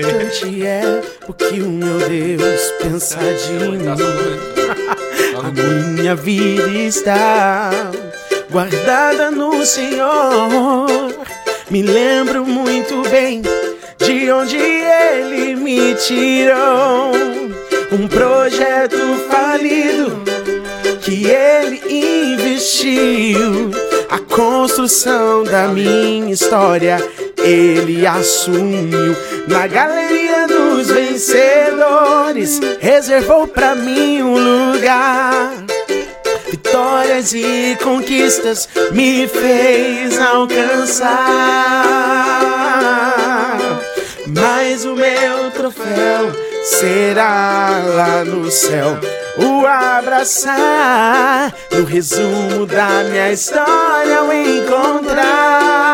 importante é o que o meu Deus pensa de mim. A minha vida está guardada no Senhor. Me lembro muito bem de onde Ele me tirou. Um projeto falido que Ele investiu. A construção da minha história Ele assumiu. Na galeria dos vencedores, reservou pra mim um lugar vitórias e conquistas me fez alcançar. Mas o meu troféu será lá no céu o abraçar. No resumo da minha história, eu encontrar.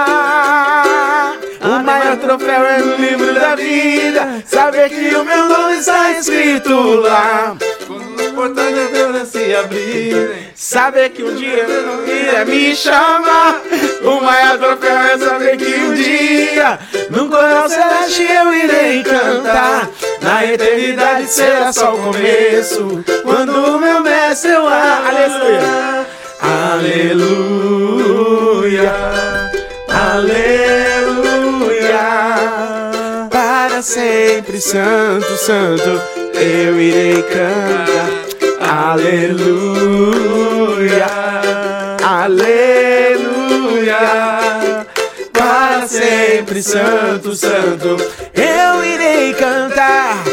O troféu é no livro da vida. Saber que o meu nome está escrito lá. Quando os portões da Deus se abrirem. Saber que um dia eu iria me chamar. O maior troféu é saber que um dia, num coral celeste, eu irei cantar. Na eternidade será só o começo. Quando o meu mestre eu aleluia. Aleluia. Aleluia. Sempre, santo, santo, eu irei cantar. Aleluia. Aleluia. Para sempre, santo, santo, eu irei cantar.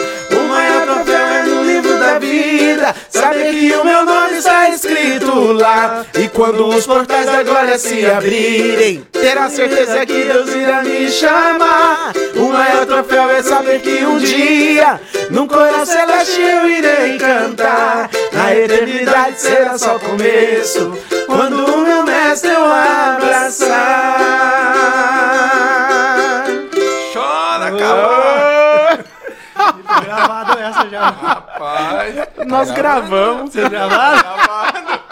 Vida. Saber que o meu nome está escrito lá. E quando os portais da glória se abrirem, terá certeza que Deus irá me chamar. O maior troféu é saber que um dia, num coração celeste, eu irei cantar. Na eternidade será só começo. Quando o meu mestre eu abraçar. Já. Rapaz. Nós gravamos. Vocês gravaram? Gravado.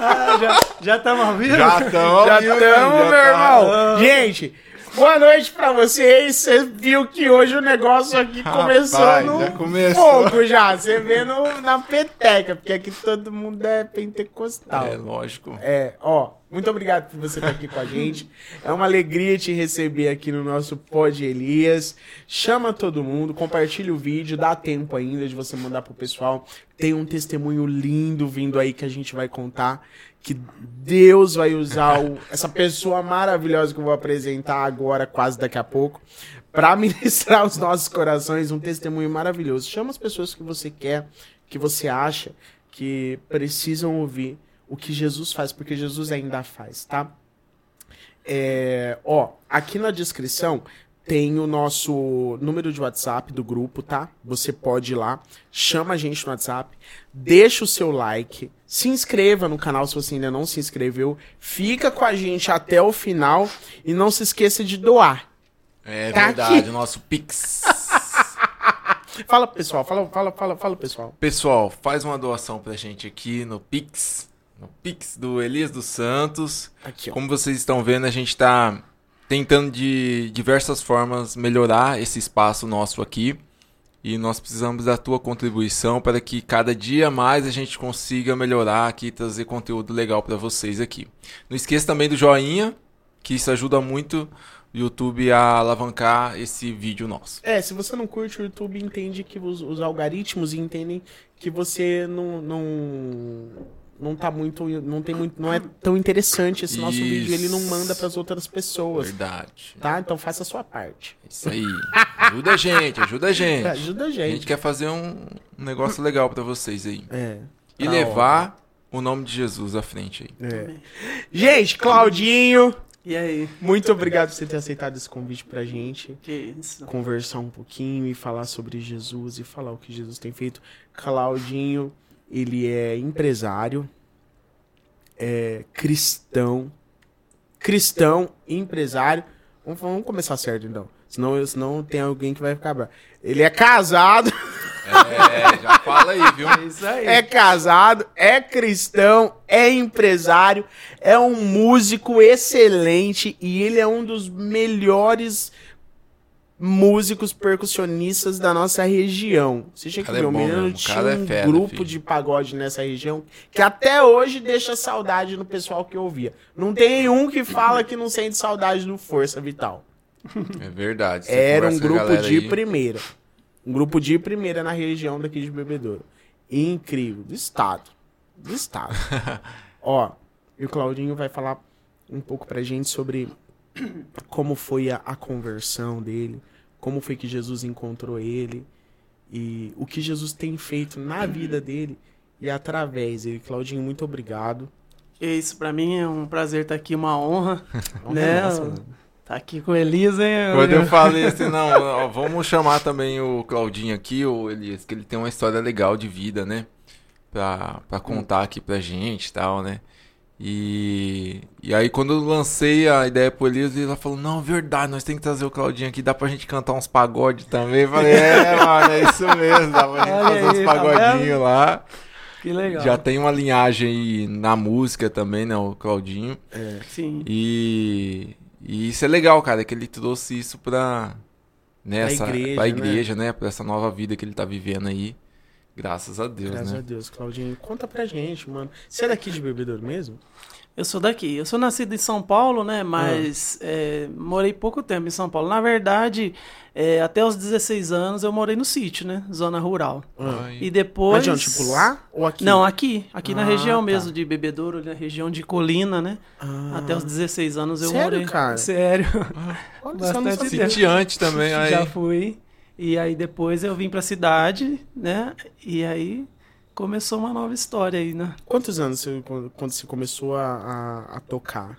Ah, já, já estamos ao vivo? Já estamos, Já estamos, meu irmão. Gente, boa noite pra vocês. Você viu que hoje o negócio aqui Rapaz, começou no já começou. fogo já. Você vê no, na peteca, porque aqui todo mundo é pentecostal. É lógico. É, ó, muito obrigado por você estar aqui com a gente. É uma alegria te receber aqui no nosso Pod Elias. Chama todo mundo, compartilha o vídeo, dá tempo ainda de você mandar pro pessoal. Tem um testemunho lindo vindo aí que a gente vai contar. Que Deus vai usar o- essa pessoa maravilhosa que eu vou apresentar agora, quase daqui a pouco, para ministrar os nossos corações um testemunho maravilhoso. Chama as pessoas que você quer, que você acha que precisam ouvir o que Jesus faz, porque Jesus ainda faz, tá? É, ó, aqui na descrição tem o nosso número de WhatsApp do grupo, tá? Você pode ir lá, chama a gente no WhatsApp, deixa o seu like, se inscreva no canal se você ainda não se inscreveu, fica com a gente até o final e não se esqueça de doar. É Tá verdade, aqui. o nosso Pix. Fala pessoal, fala, fala, fala, fala pessoal. Pessoal, faz uma doação pra gente aqui no Pix. No Pix do Elias dos Santos. Aqui, ó. Como vocês estão vendo, a gente tá tentando de diversas formas melhorar esse espaço nosso aqui. E nós precisamos da tua contribuição para que cada dia mais a gente consiga melhorar aqui e trazer conteúdo legal para vocês aqui. Não esqueça também do joinha, que isso ajuda muito o YouTube a alavancar esse vídeo nosso. É, se você não curte o YouTube, entende que os, os algoritmos entendem que você não, não não tá muito não tem muito não é tão interessante esse nosso Isso. vídeo, ele não manda pras outras pessoas, Verdade. tá? Então faça a sua parte. Isso aí. Ajuda a gente, ajuda a gente. Ajuda a A gente gente. quer fazer um um negócio legal pra vocês aí. É. E Tá levar o nome de Jesus à frente aí. É. Gente, Claudinho, E aí? muito obrigado por você ter aceitado esse convite pra gente. Que isso? conversar um pouquinho e falar sobre Jesus e falar o que Jesus tem feito. Claudinho, ele é empresário, é cristão, cristão, empresário. Vamos, vamos começar certo então. Senão, senão tem alguém que vai ficar bravo. Ele é casado, É, já fala aí, viu? É isso aí. é casado, é cristão, é empresário, é um músico excelente e ele é um dos melhores músicos percussionistas da nossa região. Você tinha que é ver, o bom menino o tinha cara é um fera, grupo filho. de pagode nessa região que até hoje deixa saudade no pessoal que ouvia. Não tem um que fala que não sente saudade do Força Vital. É verdade. Era um grupo de aí, primeira. Um grupo de primeira na região daqui de Bebedouro. Incrível. Do estado. Do estado. Ó, e o Claudinho vai falar um pouco pra gente sobre como foi a, a conversão dele, como foi que Jesus encontrou ele e o que Jesus tem feito na vida dele e através dele. Claudinho, muito obrigado. Isso, pra mim é um prazer estar aqui, uma honra. Honra né? nossa, mano. Tá aqui com o Elisa, hein? Quando eu falei assim, não, ó, vamos chamar também o Claudinho aqui, o Elias, que ele tem uma história legal de vida, né? Pra, pra contar aqui pra gente e tal, né? E, e aí quando eu lancei a ideia pro Elias, ele falou, não, verdade, nós temos que trazer o Claudinho aqui, dá pra gente cantar uns pagodes também. Eu falei, é, mano, é isso mesmo, dá pra gente Olha fazer uns aí, tá pagodinhos vendo? lá. Que legal. Já tem uma linhagem na música também, né, o Claudinho. Sim. E, e isso é legal, cara, que ele trouxe isso pra, né, Pra igreja, pra né? igreja, né? Pra essa nova vida que ele tá vivendo aí. Graças a Deus, Graças a né? Deus, Claudinho. Conta pra gente, mano. Você é daqui de Bebedouro mesmo? Eu sou daqui. Eu sou nascido em São Paulo, né? Mas Ah. é, morei pouco tempo em São Paulo. Na verdade, é, até os 16 anos eu morei no sítio, né? Zona rural. Ai, E depois. Mas de onde? Tipo lá ou aqui? Não, aqui. Aqui na Ah, região tá. mesmo de Bebedouro, na região de Colina, né? Ah. Até os 16 anos eu Sério, morei. cara? Sério. Olha, só não bastante. Sitiante também, aí. Já fui. E aí depois eu vim pra cidade, né? E aí começou uma nova história aí, né? Quantos anos você, quando você começou a, a, a tocar?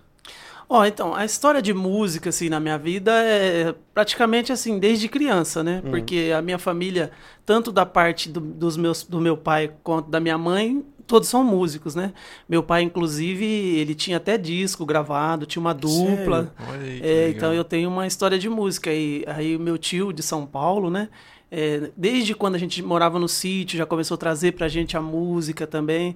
Ó, então, a história de música, assim, na minha vida é praticamente assim, desde criança, né? Hum. Porque a minha família, tanto da parte do, dos meus, do meu pai quanto da minha mãe, todos são músicos, né? Meu pai, inclusive, ele tinha até disco gravado, tinha uma dupla. Olha aí, É, então eu tenho uma história de música. E aí o meu tio de São Paulo, né? é, desde quando a gente morava no sítio, já começou a trazer pra gente a música também.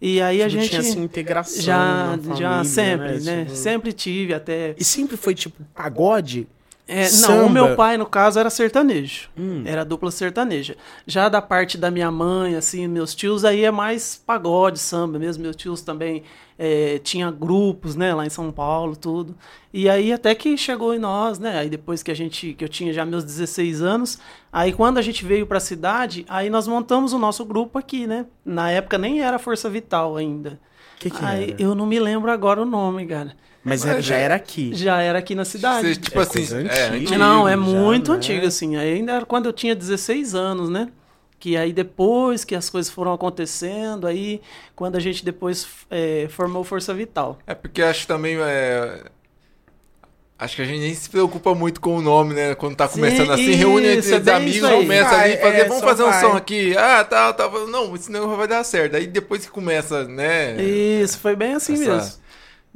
E aí a gente tinha essa integração já, na família, já sempre, né? Tipo, Sempre tive até. E sempre foi tipo pagode? É, não, o meu pai, no caso, era sertanejo. Hum. Era dupla sertaneja. Já da parte da minha mãe, assim, meus tios, aí é mais pagode, samba mesmo. Meus tios também é, tinha grupos, né, lá em São Paulo, tudo. E aí até que chegou em nós, né? Aí depois que a gente, que eu tinha já meus 16 anos, aí quando a gente veio pra cidade, aí nós montamos o nosso grupo aqui, né? Na época nem era Força Vital ainda. O que que aí era? eu não me lembro agora o nome, cara. Mas era- já era aqui. Já era aqui na cidade. Você, tipo É assim, coisa é, antigo. Não, é já, muito né? antigo, assim. Ainda era quando eu tinha 16 anos, né? Que aí depois que as coisas foram acontecendo, aí quando a gente depois é, formou Força Vital. É porque acho também. É... Acho que a gente nem se preocupa muito com o nome, né? Quando tá Sim, começando assim, reúne entre é os bem amigos, começa ali fazer, é, vamos fazer um vai. som aqui. Ah, tá, tá. Não, esse negócio vai dar certo. Aí depois que começa, né? Isso, foi bem assim Essa- mesmo.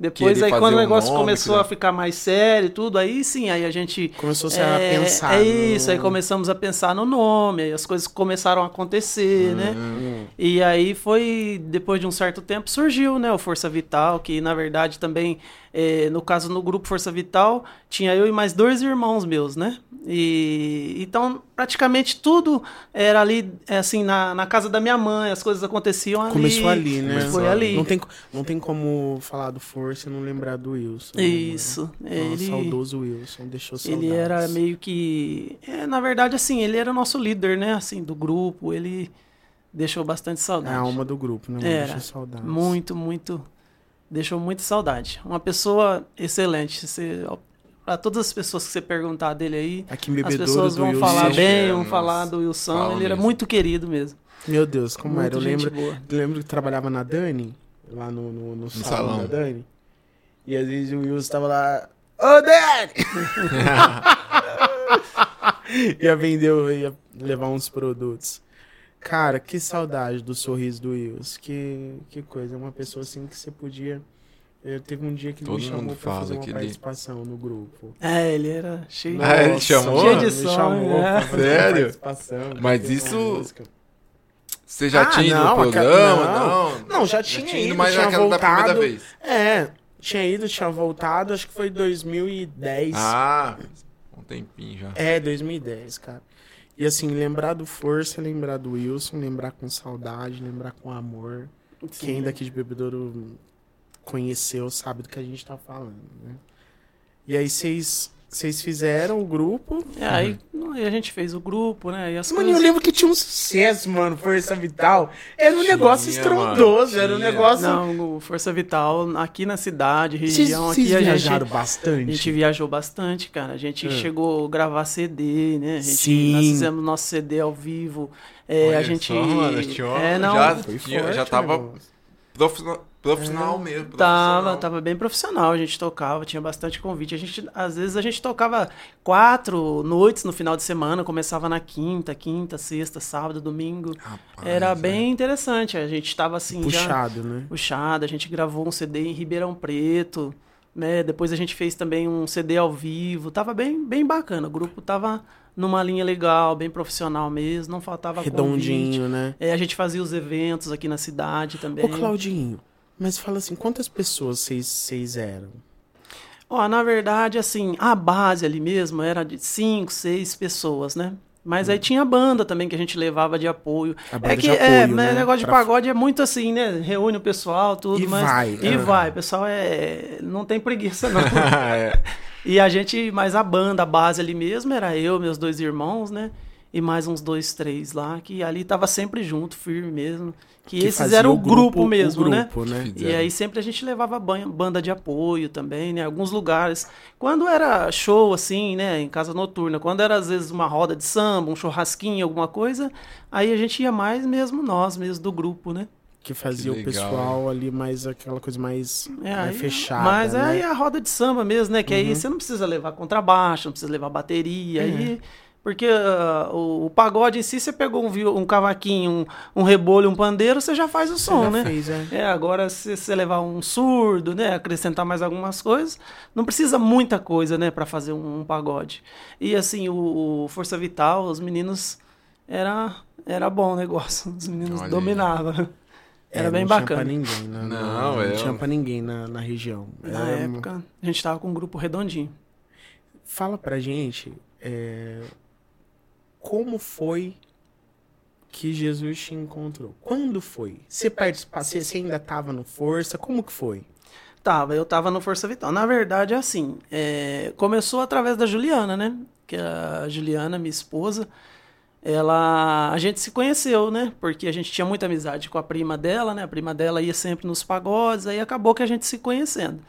Depois aí quando o negócio nome, começou a ficar mais sério e tudo, aí sim, aí a gente Começou -se é, a pensar. É isso, no- aí começamos a pensar no nome, aí as coisas começaram a acontecer, né? Hum. E aí foi, depois de um certo tempo, surgiu, né, o Força Vital, que na verdade também, eh, no caso, no grupo Força Vital, tinha eu e mais dois irmãos meus, né? E então, praticamente tudo era ali, eh, assim, na, na casa da minha mãe, as coisas aconteciam ali. Começou ali, né? Foi ali. Não tem, não tem como falar do Força e não lembrar do Wilson. né, Isso. Nossa, Ele, saudoso Wilson, deixou saudades. ele era meio que. É, na verdade, assim, ele era o nosso líder, né? Assim, do grupo. Ele deixou bastante É saudade. a alma do grupo, né? Era. Deixou saudades. Muito, muito. Deixou muita saudade. Uma pessoa excelente. Você, para todas as pessoas que você perguntar dele aí, Aqui em as pessoas vão falar bem, É, vão falar do Wilson. Fala ele era mesmo. muito querido mesmo. Meu Deus, como muito era? Eu lembro, boa. eu lembro que trabalhava na Dani, lá no, no, no salão, salão. da Dani. E às vezes o Wilson tava lá. Ô, Dani! ia vender, ia levar uns produtos. Cara, que saudade do sorriso do Wilson. Que, que coisa. Uma pessoa assim que você podia. Eu teve um dia que ele Todo me chamou mundo pra fazer uma ele- participação no grupo. É, ele era cheio Ah, ele chamou? Cheio de me sonho, chamou pra fazer Sério? uma participação. Mas isso-. Você já Ah, tinha ido não, no ca- programa? não. Não, Não, já tinha ido, mas tinha naquela da primeira voltado. vez. É, tinha ido, tinha voltado, acho que foi 2010. Ah, Um tempinho já. É, 2010, cara. E assim, lembrar do Força, lembrar do Wilson, lembrar com saudade, lembrar com amor. Quem daqui de Bebedouro conheceu sabe do que a gente tá falando, né? E aí vocês vocês fizeram o grupo. É, aí, aí a gente fez o grupo, né? E as Mano, coisas... eu lembro que tinha um sucesso, mano, Força Vital. Era um Tinha, negócio estrondoso, mano, era um negócio. Não, o Força Vital, aqui na cidade, Vocês região, vocês aqui a viajaram gente, bastante. a gente viajou bastante, cara. A gente É. chegou a gravar CD, né? A gente, Sim. Nós fizemos nosso CD ao vivo. É, Olha a gente. só, mano, tinha é, não, já- Foi forte, já tava- negócio. Profissional, profissional mesmo. Tava, profissional. tava bem profissional, a gente tocava, tinha bastante convite. A gente, às vezes a gente tocava quatro noites no final de semana, começava na quinta, quinta, sexta, sábado, domingo. Rapaz, Era é. bem interessante. A gente tava assim já Puxado, né? puxado, a gente gravou um CD em Ribeirão Preto, né? Depois a gente fez também um CD ao vivo. Tava bem, bem bacana. O grupo tava numa linha legal, bem profissional mesmo, não faltava convite. Redondinho, né? É, a gente fazia os eventos aqui na cidade também. Ô, Claudinho, mas fala assim, quantas pessoas vocês- vocês eram? Ó, na verdade, assim, a base ali mesmo era de cinco, seis pessoas, né? Mas aí tinha a banda também que a gente levava de apoio. Hum. A banda é que é, apoio, né, né? negócio de Pra- pagode é muito assim, né? Reúne o pessoal, tudo, E mas vai, e é. vai, o pessoal é não tem preguiça não. É. e a gente, mas a banda, a base ali mesmo era eu, meus dois irmãos, né? E mais uns dois, três lá, que ali tava sempre junto, firme mesmo. Que, esses fazia eram o grupo, mesmo, o né? grupo, né? E aí sempre a gente levava ban- banda de apoio também, né? Alguns lugares. Quando era show, assim, né? Em casa noturna, quando era às vezes uma roda de samba, um churrasquinho, alguma coisa, aí a gente ia mais mesmo nós, mesmo do grupo, né? Que fazia Que o legal, pessoal ali mais aquela coisa mais, É, mais aí- fechada. Mas né? aí a roda de samba mesmo, né? Que Uhum. aí você não precisa levar contrabaixo, não precisa levar bateria. É. Aí, porque ah, o, o pagode em si, você pegou um, um cavaquinho, um, um rebolho, um pandeiro, você já faz o som, já né? fez, é. É, agora se você levar um surdo, né, acrescentar mais algumas coisas, não precisa muita coisa, né, para fazer um, um pagode. E assim, o, o Força Vital, os meninos era era bom o negócio, os meninos Olha aí. dominavam. Era É, bem não Tinha bacana. pra ninguém, né? Não, não é tinha pra ninguém na, na região. Na Era- época, a gente tava com um grupo redondinho. Fala pra gente é, como foi que Jesus te encontrou? Quando foi? Você participa, você, ainda tava no Força? Como que foi? Tava, eu tava no Força Vital. Na verdade, é assim, é, começou através da Juliana, né? Que a Juliana, minha esposa, ela, a gente se conheceu, né? Porque a gente tinha muita amizade com a prima dela, né? A prima dela ia sempre nos pagodes, aí acabou que a gente se conhecendo.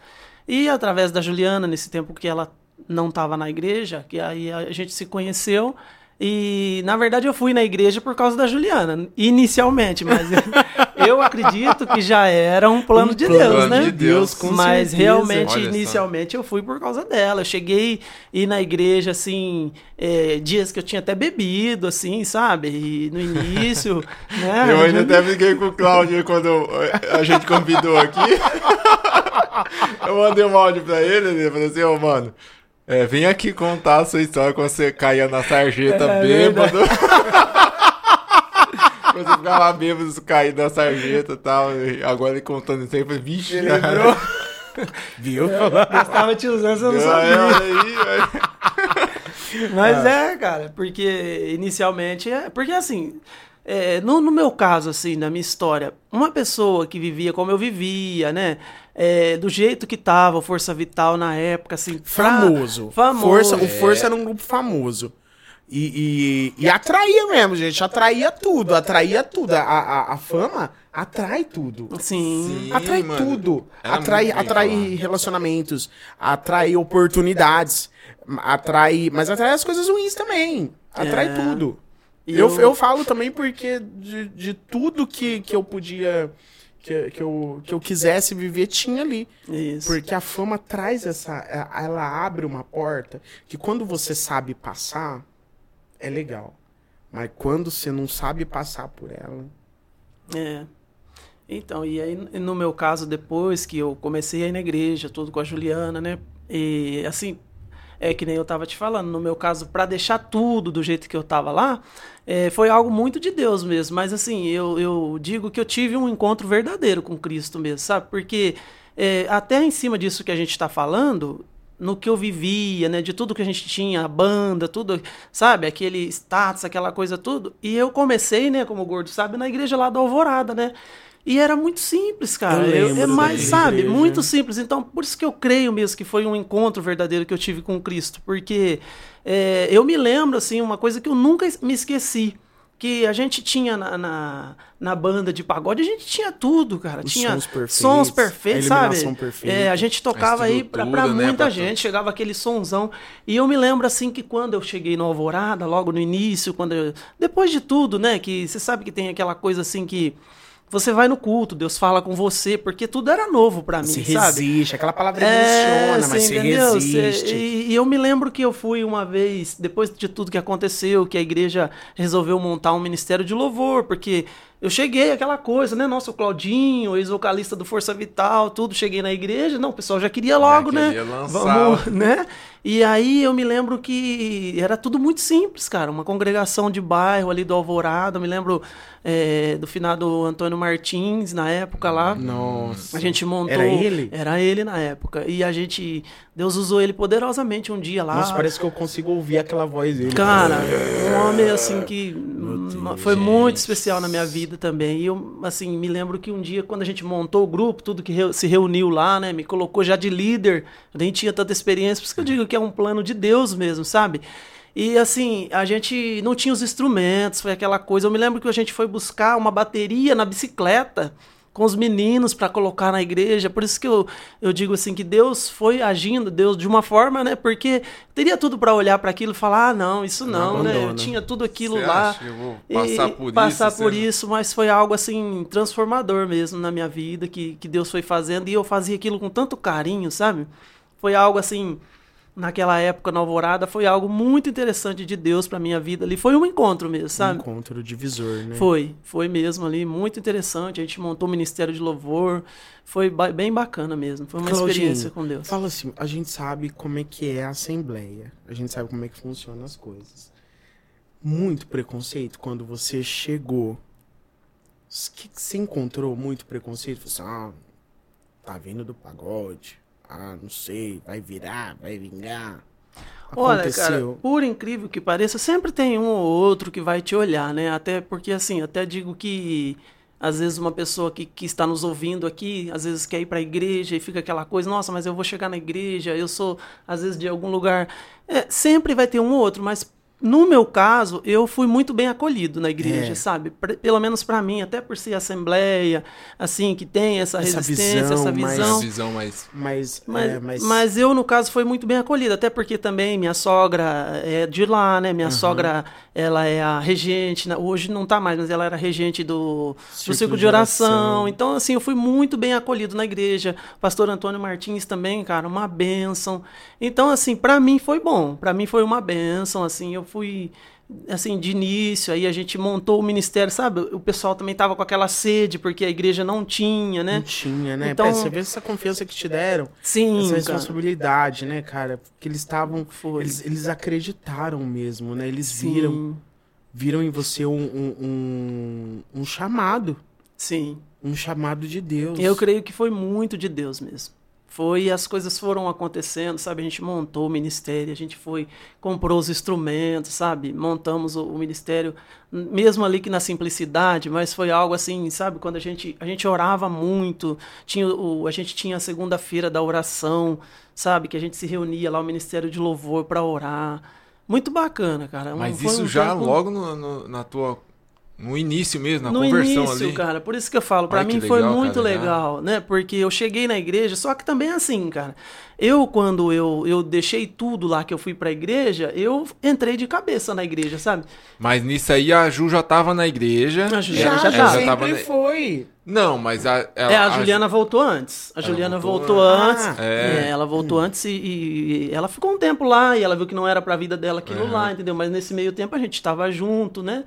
E através da Juliana, nesse tempo que ela não estava na igreja, que aí a gente se conheceu. E, na verdade, eu fui na igreja por causa da Juliana, inicialmente, mas eu, eu acredito que já era um plano Um de plano Deus, né? de Deus, com Mas certeza. realmente, Olha só. inicialmente, eu fui por causa dela. Eu cheguei e na igreja, assim, é, dias que eu tinha até bebido, assim, sabe? E no início, né? Eu ainda até briguei com o Cláudio quando a gente convidou aqui. Eu mandei um áudio pra ele, ele falou assim, ô mano, é, vem aqui contar a sua história quando você caía na sarjeta É bêbado. quando você ficava bêbado, caía na sarjeta e tal. e Agora ele contando isso aí, eu falei, vixe, Ele lembrou, Viu? gastava te usando, você não Aí, sabia. aí. Mas é, cara, porque inicialmente é. Porque assim, é, no, no meu caso, assim, na minha história, uma pessoa que vivia como eu vivia, né? é, do jeito que tava, o Força Vital na época, assim. pra- Famoso. Famoso. Força, o É. Força era um grupo famoso. E, e, e atraía mesmo, gente. Atraía tudo. Atraía tudo. A, a, a fama atrai tudo. Sim. Sim, atrai mano. tudo. Era Atrai, bem atrai relacionamentos. Atrai oportunidades. Atrai. Mas atrai as coisas ruins também. Atrai É. tudo. Eu, eu- eu falo também porque de, de tudo que, que eu podia. Que, que, eu, que eu quisesse viver tinha ali. Isso. Porque a fama traz essa. é, Ela abre uma porta que quando você sabe passar, é legal. Mas quando você não sabe passar por ela. É. Então, e aí no meu caso, depois que eu comecei a ir na igreja, tudo com a Juliana, né? E assim, é que nem eu tava te falando, no meu caso, para deixar tudo do jeito que eu tava lá, é, foi algo muito de Deus mesmo. Mas assim, eu, eu digo que eu tive um encontro verdadeiro com Cristo mesmo, sabe? Porque é, até em cima disso que a gente tá falando, no que eu vivia, né? De tudo que a gente tinha, a banda, tudo, sabe? Aquele status, aquela coisa, tudo. E eu comecei, né, como Gordo sabe, na igreja lá da Alvorada, né? E era muito simples, cara. Eu Eu lembro é mais, sabe? igreja. Muito simples. Então, por isso que eu creio mesmo que foi um encontro verdadeiro que eu tive com Cristo. Porque é, eu me lembro, assim, uma coisa que eu nunca me esqueci. Que a gente tinha na, na, na banda de pagode, a gente tinha tudo, cara. Os tinha sons perfeitos, sons perfeitos, a sabe? perfeita. É, a gente tocava aí pra, pra né, muita pra gente, tudo. chegava aquele sonzão. E eu me lembro assim que quando eu cheguei no Alvorada, logo no início, quando eu- depois de tudo, né, que você sabe que tem aquela coisa assim que você vai no culto, Deus fala com você, porque tudo era novo pra mim, Se sabe? resiste, aquela palavra É, emociona, mas você se entendeu? resiste. Cê- e, e eu me lembro que eu fui uma vez, depois de tudo que aconteceu, que a igreja resolveu montar um ministério de louvor, porque eu cheguei, aquela coisa, né? Nossa, o Claudinho, ex-vocalista do Força Vital, tudo, cheguei na igreja, não, o pessoal já queria logo, né? queria lançar. Vamos, né? E aí eu me lembro que era tudo muito simples, cara. Uma congregação de bairro ali do Alvorada. Eu me lembro é, do finado Antônio Martins, na época lá. Nossa. A gente montou. Era ele? Era ele na época. E a gente. Deus usou ele poderosamente um dia lá. Nossa, parece que eu consigo ouvir aquela voz dele. Cara, um homem assim que Deus, foi gente. muito especial na minha vida também. E eu, assim, me lembro que um dia, quando a gente montou o grupo, tudo que reu- se reuniu lá, né, me colocou já de líder, eu nem tinha tanta experiência, por isso que eu digo que é um plano de Deus mesmo, sabe? E assim, a gente não tinha os instrumentos, foi aquela coisa. Eu me lembro que a gente foi buscar uma bateria na bicicleta com os meninos para colocar na igreja. Por isso que eu, eu digo assim que Deus foi agindo, Deus de uma forma, né? Porque teria tudo para olhar para aquilo e falar: "Ah, não, isso Não não, né? Eu tinha tudo aquilo Você lá". acha eu vou E- passar por passar isso? por isso, mas foi algo assim transformador mesmo na minha vida que, que Deus foi fazendo e eu fazia aquilo com tanto carinho, sabe? Foi algo assim naquela época na Alvorada foi algo muito interessante de Deus para minha vida ali. Foi um encontro mesmo, Um sabe? encontro divisor, né? Foi, foi mesmo ali, muito interessante. A gente montou o Ministério de Louvor, foi ba- bem bacana mesmo. Foi uma Claudinho, experiência com Deus. Fala assim, a gente sabe como é que é a assembleia. A gente sabe como é que funcionam as coisas. Muito preconceito quando você chegou. O que que você encontrou muito preconceito? Você, ah, tá vindo do pagode. Ah, não sei, vai virar, vai vingar. Olha, cara, por incrível que pareça, sempre tem um ou outro que vai te olhar, né? Até porque, assim, até digo que às vezes uma pessoa que, que está nos ouvindo aqui, às vezes quer ir para a igreja e fica aquela coisa, nossa, mas eu vou chegar na igreja, eu sou, às vezes, de algum lugar. É, sempre vai ter um ou outro, mas no meu caso, eu fui muito bem acolhido na igreja, É. sabe? Pre- Pelo menos para mim, até por ser assembleia, assim, que tem essa, Essa resistência, visão essa mais- visão. Uma visão mais. Mas, Mas, é, mas, mas eu, no caso, foi muito bem acolhida, até porque também minha sogra é de lá, né? Minha sogra, ela é a regente, né? hoje não tá mais, mas ela era regente do, do Círculo de oração. Então, assim, eu fui muito bem acolhido na igreja. Pastor Antônio Martins também, cara, uma bênção. Então, assim, pra mim foi bom, pra mim foi uma bênção, assim, eu fui assim, de início, aí a gente montou o ministério, sabe? O pessoal também tava com aquela sede, porque a igreja não tinha, né? Não tinha, né? Então- Pé, você vê essa confiança que te deram. Sim, essa cara. responsabilidade, né, cara? Porque eles estavam. Eles, eles acreditaram mesmo, né? Eles viram, Sim, viram em você um, um, um, um chamado. sim. Um chamado de Deus. Eu creio que foi muito de Deus mesmo. Foi as coisas foram acontecendo, sabe? A gente montou o ministério, a gente foi, comprou os instrumentos, sabe? Montamos o, o ministério, mesmo ali que na simplicidade, mas foi algo assim, sabe? Quando a gente, a gente orava muito, tinha o, a gente tinha a segunda-feira da oração, sabe? Que a gente se reunia lá, o Ministério de Louvor, para orar. Muito bacana, cara. Um- Mas foi isso um já tempo- logo no, no- na tua. No início mesmo, na no conversão início, ali. cara, por isso que eu falo, pra Olha mim que foi legal, muito cara, já. legal, né? Porque eu cheguei na igreja, só que também é assim, cara. Eu, quando eu, eu deixei tudo lá que eu fui pra igreja, eu entrei de cabeça na igreja, sabe? Mas nisso aí a Ju já tava na igreja. A Ju Já, já já, tava. sempre na- foi. Não, mas a. É, a Juliana voltou antes. A Ela Juliana voltou voltou, antes. Ah, é. É, ela voltou antes e, e ela ficou um tempo lá e ela viu que não era pra vida dela aquilo Uhum. lá, entendeu? Mas nesse meio tempo a gente tava junto, né?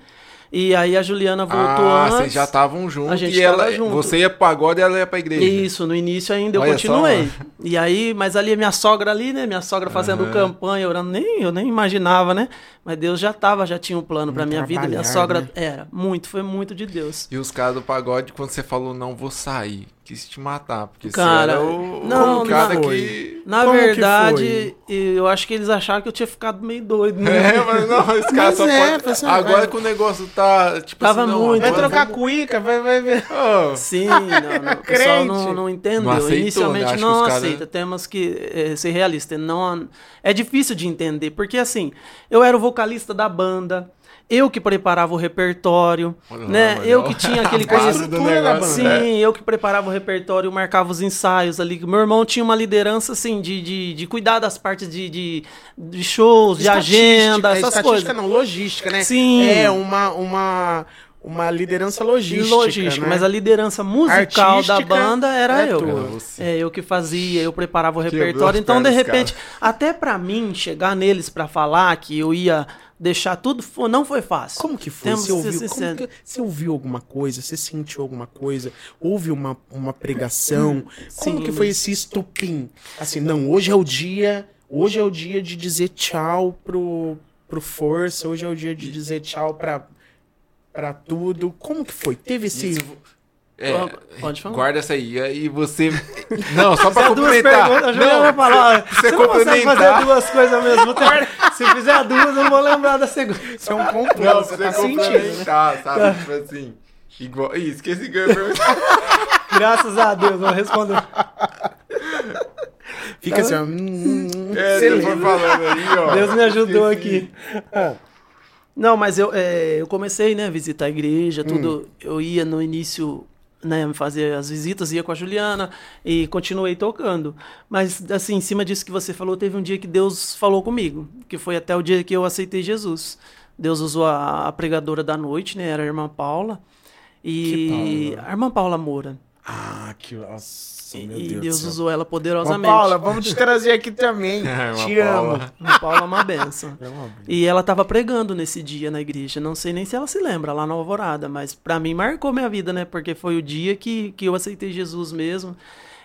E aí a Juliana voltou ah, antes. vocês já estavam juntos. A gente e ela, junto. Você ia pro pagode e ela ia pra igreja. Isso, no início ainda eu Olha continuei. só, e aí, mas ali a minha sogra ali, né? Minha sogra fazendo Aham. campanha, orando, nem eu nem imaginava, né? Mas Deus já tava, já tinha um plano pra minha vida. Minha sogra né? era muito, foi muito de Deus. E os caras do pagode, quando você falou, não vou sair. Quis te matar. Porque Cara, você era o, não, o cara não. que. Na Como que verdade, eu acho que eles acharam que eu tinha ficado meio doido, né? É, mas não, esse cara Mas só é, pode. você Agora vai- que o negócio tá. Tipo Tava assim, não, muito. Vai trocar vamos- cuica, vai, vai ver. Ô, Sim, não, não, o pessoal Crente. não, não entendeu. Não aceitou, Inicialmente né? Acho que não cara- aceita. Temos que eh, ser realistas. Não, é difícil de entender, porque assim, eu era o vocalista da banda, eu que preparava o repertório, né? eu que tinha aquele A base conhecimento. do estrutura da negócio, Sim, né? eu que preparava o repertório, marcava os ensaios ali. Meu irmão tinha uma liderança, assim, de, de, de cuidar das partes de, de, de shows, de agenda, essas estatística coisas. não, logística, né? Sim. É uma, uma, uma liderança De logística. logística, né? mas a liderança musical Artística da banda era é eu. É, eu que fazia, eu preparava o repertório. Então, de repente, até pra mim chegar neles pra falar que eu ia deixar tudo, não foi fácil. Como que foi? Temos Você ouviu, como sinceros. que- você ouviu alguma coisa? Você sentiu alguma coisa? Houve uma, uma pregação? Como Sim. que foi esse estupim? Assim, não, hoje é o dia, hoje é o dia de dizer tchau pro, pro Força, hoje é o dia de dizer tchau pra, pra tudo. Como que foi? Teve esse... É, Pode falar. Guarda essa aí. Aí você. Não, só pra complementar. perguntas, não, vai falar. você Você não complementar. fazer duas coisas ao mesmo tempo. Se fizer duas, eu não vou lembrar da segunda. Isso é um complô, Não, você tá sentindo, né? complementar, sabe? Tipo assim. Igual. Ih, esqueci que eu ia perguntar. Graças a Deus, vou responder. Fica assim, ó... hum, É, você foi falando aí, ó. Deus me ajudou Esqueci. aqui. Não, mas eu, é, eu comecei, né, a visitar a igreja, tudo. Hum. Eu ia no início, né, fazer as visitas, ia com a Juliana e continuei tocando. Mas, assim, em cima disso que você falou, teve um dia que Deus falou comigo, que foi até o dia que eu aceitei Jesus. Deus usou a, a pregadora da noite, né, era a irmã Paula. E a irmã Paula Moura. Ah, que... Nossa, meu e Deus, Deus do céu. usou ela Ô, poderosamente. Paula, vamos te trazer aqui também. É, uma te Paula. amo. A Paula é uma benção. É uma E ela tava pregando nesse dia na igreja. Não sei nem se ela se lembra lá na Alvorada, mas pra mim marcou minha vida, né? Porque foi o dia que, que eu aceitei Jesus mesmo.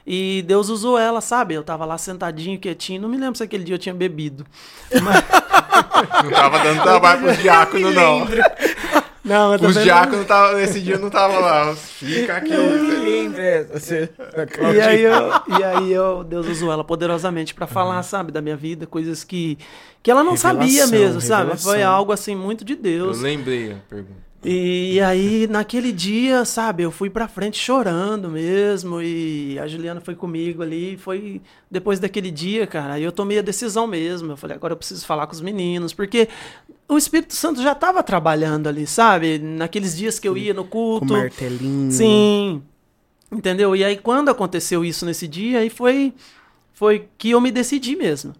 E Deus usou ela, sabe? Eu tava lá sentadinho, quietinho. Não me lembro se aquele dia eu tinha bebido. Não tava dando trabalho pros diáconos, não. Não, eu Os também não- diáconos tava, nesse dia não tava lá. Fica aqui. Lembra, é, você... E aí, eu, e aí eu, Deus usou ela poderosamente pra falar, sabe, da minha vida, coisas que, que ela não sabia Revelação, mesmo, sabe? revelação. Foi algo assim muito de Eu Deus. lembrei a pergunta. E aí, naquele dia, sabe, eu fui pra frente chorando mesmo. E a Juliana foi comigo ali. Foi depois daquele dia, cara, aí eu tomei a decisão mesmo. Eu falei, agora eu preciso falar com os meninos, porque o Espírito Santo já tava trabalhando ali, sabe? Naqueles dias que eu ia no Com culto. martelinho. Sim. Entendeu? E aí, quando aconteceu isso nesse dia, aí foi, foi que eu me decidi mesmo.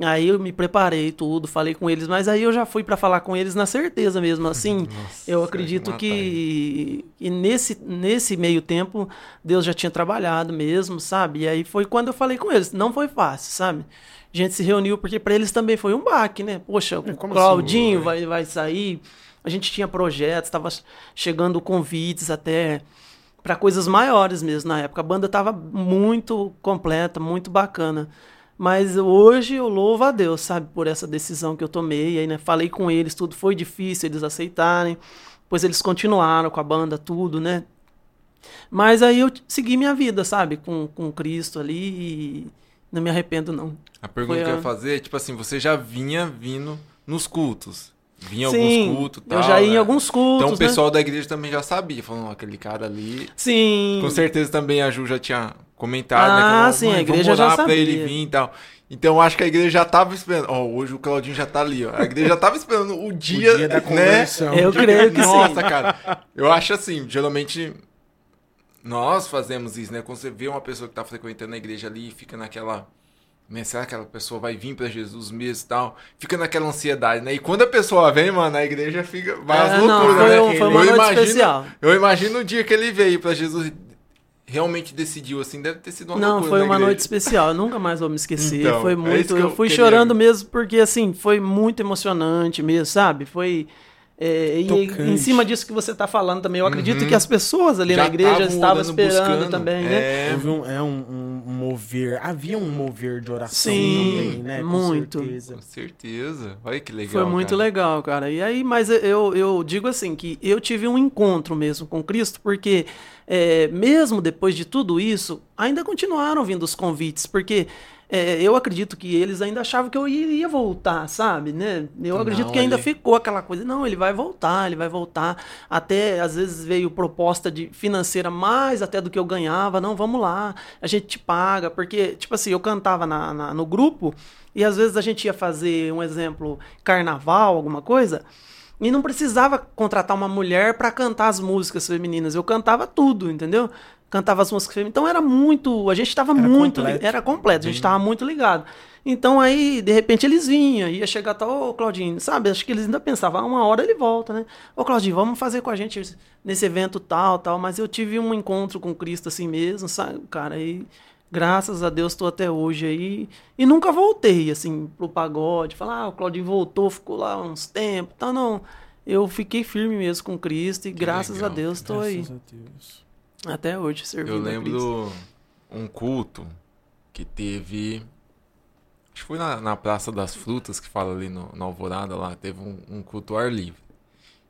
Aí eu me preparei tudo, falei com eles, mas aí eu já fui pra falar com eles na certeza mesmo, assim. Nossa, eu acredito matar que, que nesse, nesse meio tempo Deus já tinha trabalhado mesmo, sabe? E aí foi quando eu falei com eles. Não foi fácil, sabe? A gente se reuniu porque pra eles também foi um baque, né? Poxa, o como Claudinho assim? vai, vai sair. A gente tinha projetos, estava chegando convites até para coisas maiores mesmo na época. A banda tava muito completa, muito bacana. Mas hoje eu louvo a Deus, sabe, por essa decisão que eu tomei. Aí, né, falei com eles, tudo foi difícil eles aceitarem. Pois eles continuaram com a banda, tudo, né? Mas aí eu segui minha vida, sabe, com, com Cristo ali e não me arrependo, não. A pergunta Foi que eu a- ia fazer é, tipo assim, você já vinha vindo nos cultos. Vinha em Sim, alguns cultos e tal. eu já ia em né? alguns cultos, Então o né? pessoal da igreja também já sabia. Falando, ó, aquele cara ali. Sim. Com certeza também a Ju já tinha comentado, né? Ah, que ela, sim, "Mãe, a igreja vamos já orar pra sabia." ele vir e tal. Então eu acho que a igreja já tava esperando. Ó, hoje o Claudinho já tá ali, ó. A igreja já tava esperando o dia, dia da né? conversão. Eu creio que sim. Nossa, cara. Eu acho assim, geralmente nós fazemos isso, né? Quando você vê uma pessoa que tá frequentando a igreja ali e fica naquela. Né? Será que aquela pessoa vai vir pra Jesus mesmo e tal? Fica naquela ansiedade, né? E quando a pessoa vem, mano, a igreja fica. Vai às É, loucuras, né? um- foi uma eu noite imagino, especial. Eu imagino o dia que ele veio pra Jesus realmente decidiu, assim, deve ter sido uma Não, foi uma igreja. noite especial. Eu nunca mais vou me esquecer. Então, foi é muito. que eu eu fui queria. chorando mesmo porque assim foi muito emocionante mesmo, sabe? Foi É, e Tocante. em cima disso que você está falando também, eu acredito Uhum. que as pessoas ali Já na igreja tavam estavam esperando buscando. também, né? É, Houve um, é um, um- um mover. Havia um mover de oração Sim, também, né? Com muito. certeza. com certeza. Olha que legal. Foi muito cara. legal, cara. E aí, mas eu, eu digo assim, que eu tive um encontro mesmo com Cristo, porque é, mesmo depois de tudo isso, ainda continuaram vindo os convites, porque é, eu acredito que eles ainda achavam que eu iria voltar, sabe? Né? Eu acredito Não, que ainda ele- ficou aquela coisa, não, ele vai voltar, ele vai voltar. Até às vezes veio proposta de financeira mais até do que eu ganhava, não, vamos lá, a gente te paga, porque, tipo assim, eu cantava na- na- no grupo e às vezes a gente ia fazer, um exemplo, carnaval, alguma coisa, e não precisava contratar uma mulher para cantar as músicas femininas. Eu cantava tudo, entendeu? Cantava as músicas femininas. Então era muito. A gente estava muito. completo. Era completo, a gente estava muito ligado. Então aí, de repente, eles vinham, ia chegar tal, ô Claudinho, sabe? Acho que eles ainda pensavam, ah, uma hora ele volta, né? Ô Claudinho, vamos fazer com a gente nesse evento tal, tal. Mas eu tive um encontro com Cristo assim mesmo, sabe, cara? E graças a Deus estou até hoje aí. E nunca voltei, assim, pro pagode. Falar, ah, o Claudinho voltou, ficou lá uns tempos. Então, não. Eu fiquei firme mesmo com Cristo e graças legal, a Deus estou aí. Graças a Deus. Até hoje servindo Eu lembro um culto que teve. Acho que foi na, na Praça das Frutas, que fala ali no, na Alvorada, lá, teve um, um culto ao ar livre.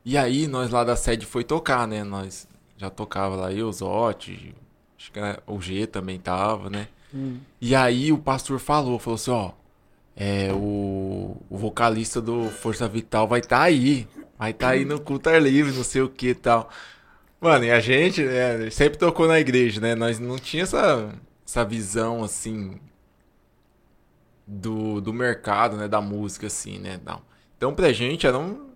E aí, nós lá da sede foi tocar, né? Nós já tocava lá, eu, Zote, acho que o G também tava, né? Hum. E aí o pastor falou, falou assim, ó, é, o, o vocalista do Força Vital vai estar aí, vai estar aí no culto ar livre, não sei o que e tal. Mano, e a gente, né, sempre tocou na igreja, né? Nós não tinha essa, essa visão, assim, do, do mercado, né? Da música, assim, né? Não. Então, pra gente, era um...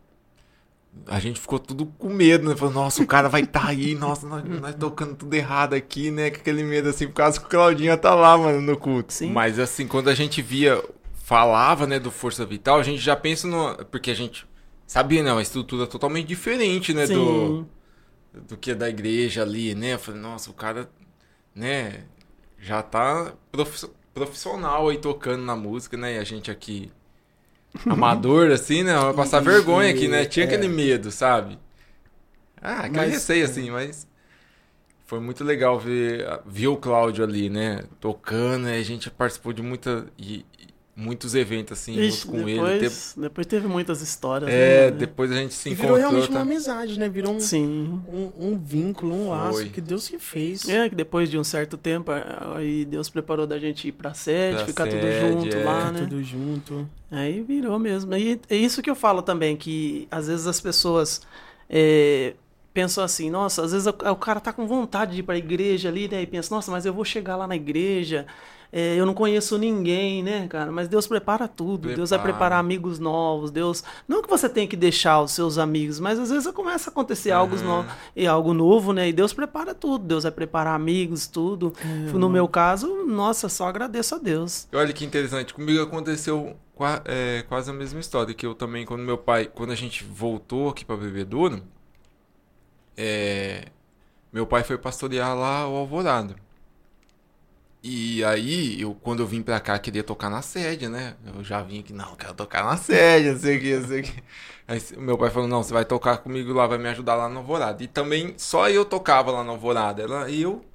A gente ficou tudo com medo, né? Falou, nossa, o cara vai estar aí, nossa, nós, nós tocando tudo errado aqui, né? Com aquele medo, assim, por causa que o Claudinho ia tá lá, mano, no culto. Sim. Mas, assim, quando a gente via, falava, né, do Força Vital, a gente já pensa no... Porque a gente sabia, né? Uma estrutura totalmente diferente, né? Sim. do que da igreja ali, né? Eu falei, nossa, o cara, né, já tá profi- profissional aí tocando na música, né? E a gente aqui, amador, assim, né? Vai passar vergonha aqui, né? Tinha é. aquele medo, sabe? Ah, aquele Mas- receio, assim, mas foi muito legal ver, ver o Cláudio ali, né? Tocando, né? A gente participou de muita, e muitos eventos, assim, Ixi, junto com ele. depois, depois teve muitas histórias. É, né? depois a gente se E virou encontrou. realmente tá? uma amizade, né? Virou um, Sim. um, um vínculo, um laço Foi. que Deus que fez. É, que depois de um certo tempo, aí Deus preparou da gente ir pra sede, Pra ficar tudo sede, junto é. lá, né? Tudo junto. Aí virou mesmo. E é isso que eu falo também, que às vezes as pessoas é, pensam assim, nossa, às vezes o, o cara tá com vontade de ir pra igreja ali, né? E pensa, nossa, mas eu vou chegar lá na igreja, é, eu não conheço ninguém, né, cara? Mas Deus prepara tudo, Deus vai Prepara. preparar amigos novos, Deus... Não que você tenha que deixar os seus amigos, mas às vezes começa a acontecer algo, Aham. no, e algo novo, né? E Deus prepara tudo, Deus vai preparar amigos, tudo. No meu caso, nossa, só agradeço a Deus. Olha que interessante, comigo aconteceu qua- é, quase a mesma história, que eu também, quando meu pai, quando a gente voltou aqui pra Bebedouro, é, meu pai foi pastorear lá o Alvorado. E aí, eu, quando eu vim pra cá, queria tocar na sede, né? Eu já vim aqui, não, eu quero tocar na sede, não sei o que, não sei o que. Aí o meu pai falou, não, você vai tocar comigo lá, vai me ajudar lá no Alvorada. E também, só eu tocava lá no Alvorada, era eu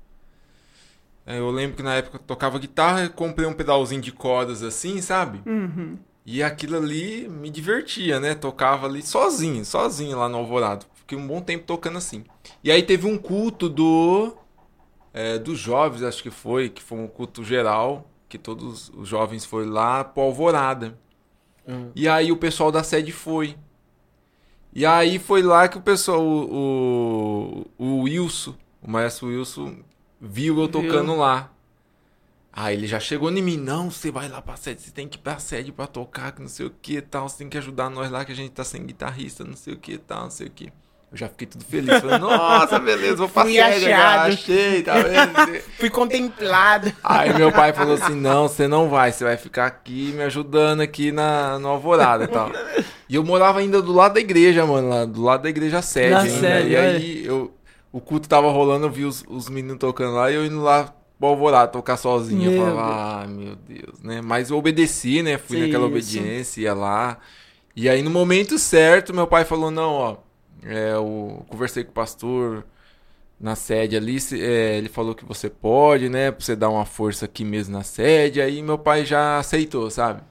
é, Eu lembro que na época eu tocava guitarra, eu comprei um pedalzinho de cordas assim, sabe? Uhum. E aquilo ali me divertia, né? Tocava ali sozinho, sozinho lá no Alvorado. Fiquei um bom tempo tocando assim. E aí teve um culto do. É, dos jovens, acho que foi, que foi um culto geral, que todos os jovens foram lá pro Alvorada. Hum. E aí o pessoal da sede foi. E aí foi lá que o pessoal, o, o, o Wilson, o maestro Wilson, viu eu Viu. tocando lá. Aí ele já chegou em mim, não, você vai lá pra sede, você tem que ir pra sede pra tocar, que não sei o que e tal, você tem que ajudar nós lá que a gente tá sem guitarrista, não sei o que e tal, não sei o que. Eu já fiquei tudo feliz, falei, nossa, beleza, vou pra Fui achado. achei, tá vendo? Fui contemplado. Aí meu pai falou assim: não, você não vai, você vai ficar aqui me ajudando aqui na, no Alvorada e tal. E eu morava ainda do lado da igreja, mano, lá do lado da igreja sede ainda. e aí eu, o culto tava rolando, eu vi os, os meninos tocando lá e eu indo lá pro Alvorada tocar sozinho. Eu Meu falava, ah, meu Deus, né? Mas eu obedeci, né? Fui Sim, naquela isso. obediência, ia lá. E aí, no momento certo, meu pai falou: não, ó, é, eu conversei com o pastor na sede ali, é, ele falou que você pode, né, pra você dar uma força aqui mesmo na sede. Aí meu pai já aceitou, sabe?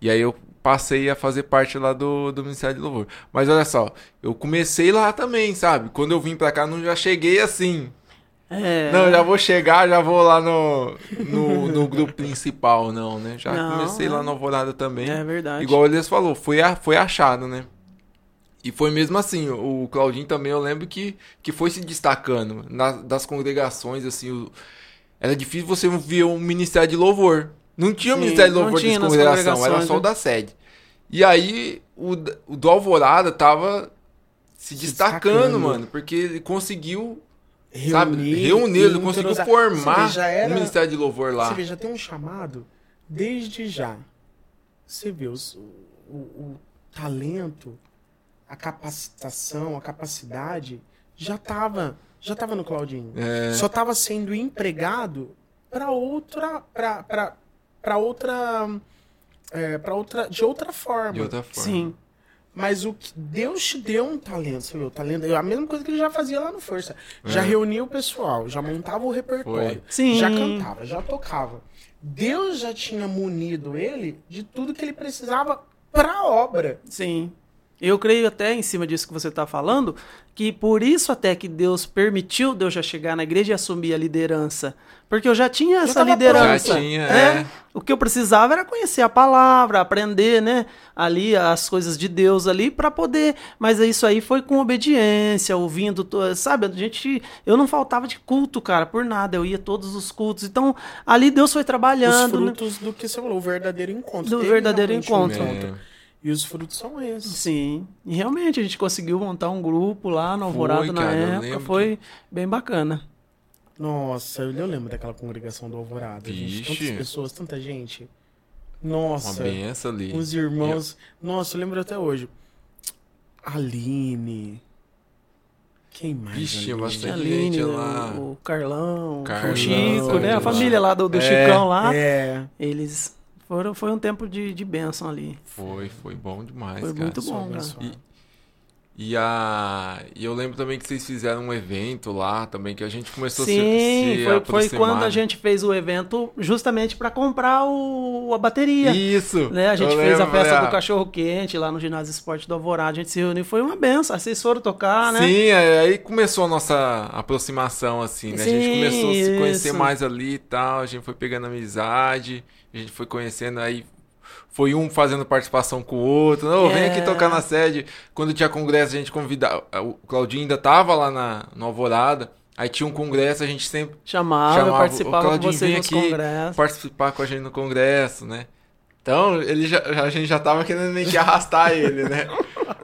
E aí eu passei a fazer parte lá do, do Ministério de Louvor. Mas olha só, eu comecei lá também, sabe? Quando eu vim pra cá, não já cheguei assim. É, Não, já vou chegar, já vou lá no, no, no grupo principal, não, né? Já Não, comecei lá no Alvorada também. é verdade. Igual o Elias falou, foi, a- foi achado, né? E foi mesmo assim, o Claudinho também, eu lembro que, que foi se destacando na- das congregações, assim, o- era difícil você ver um ministério de louvor. Não tinha Sim, ministério de louvor de congregação, era só o né? da sede. E aí, o, o do Alvorada tava se, Se destacando, destacando. mano, porque ele conseguiu, Reunir, sabe, reunir, ele conseguiu formar já era- um ministério de louvor lá. Você vê, já tem um chamado desde já. Você vê os- o, o talento, a capacitação, a capacidade já estava já tava no Claudinho. É. Só estava sendo empregado para outra para para outra é, para outra de outra forma. De outra forma. Sim. Mas o que Deus te deu um talento, você viu? Talento é a mesma coisa que ele já fazia lá no Força. Já É. reunia o pessoal, já montava o repertório, Sim. já cantava, já tocava. Deus já tinha munido ele de tudo que ele precisava para a obra. Sim. Eu creio até em cima disso que você está falando, que por isso até que Deus permitiu Deus já chegar na igreja e assumir a liderança. Porque eu já tinha essa liderança. Já tinha, né? é. O que eu precisava era conhecer a palavra, aprender, né, ali as coisas de Deus ali para poder, mas isso aí foi com obediência, ouvindo, sabe? A gente, eu não faltava de culto, cara, por nada, eu ia todos os cultos. Então, ali Deus foi Os trabalhando, né? frutos do que você falou, o verdadeiro encontro. Do verdadeiro encontro. É. E os frutos são esses. Sim, e realmente a gente conseguiu montar um grupo lá no Alvorada Foi, na cara, época, foi bem bacana. Nossa, eu lembro daquela congregação do Alvorada. Gente, tantas pessoas, tanta gente. Uma Nossa. benção ali. Os irmãos. Nossa, eu lembro até hoje. Aline. Quem mais? Vixe, Aline? bastante. Tinha a gente Aline, lá. o, Carlão, Carlão, o Chico, né? A família lá do, do É, Chicão lá. É. Eles foram, foi um tempo de, de bênção ali. Foi, foi bom demais, Foi cara. muito bom, cara. abençoado. E, a, e eu lembro também que vocês fizeram um evento lá também, que a gente começou Sim, a se, se foi, foi quando a né? gente fez o evento justamente para comprar o, a bateria. Isso! Né? A gente fez a lembro, festa é. do cachorro quente lá no ginásio esporte do Alvorada. A gente se reuniu, foi uma benção. Vocês foram tocar, né? Sim, é, aí começou a nossa aproximação, assim, né? a gente Sim, começou a se conhecer isso. mais ali e tal, a gente foi pegando amizade, a gente foi conhecendo aí. Foi um fazendo participação com o outro. Não, vem aqui tocar na sede. Quando tinha congresso, a gente convidava. O Claudinho ainda tava lá na, no Alvorada. Aí tinha um congresso, a gente sempre Chamava, Chamava, eu "Ô, participava com Claudinho, vocês vem aqui congressos. participar com a gente no congresso, né? Então, ele já, a gente já tava querendo meio que arrastar ele, né?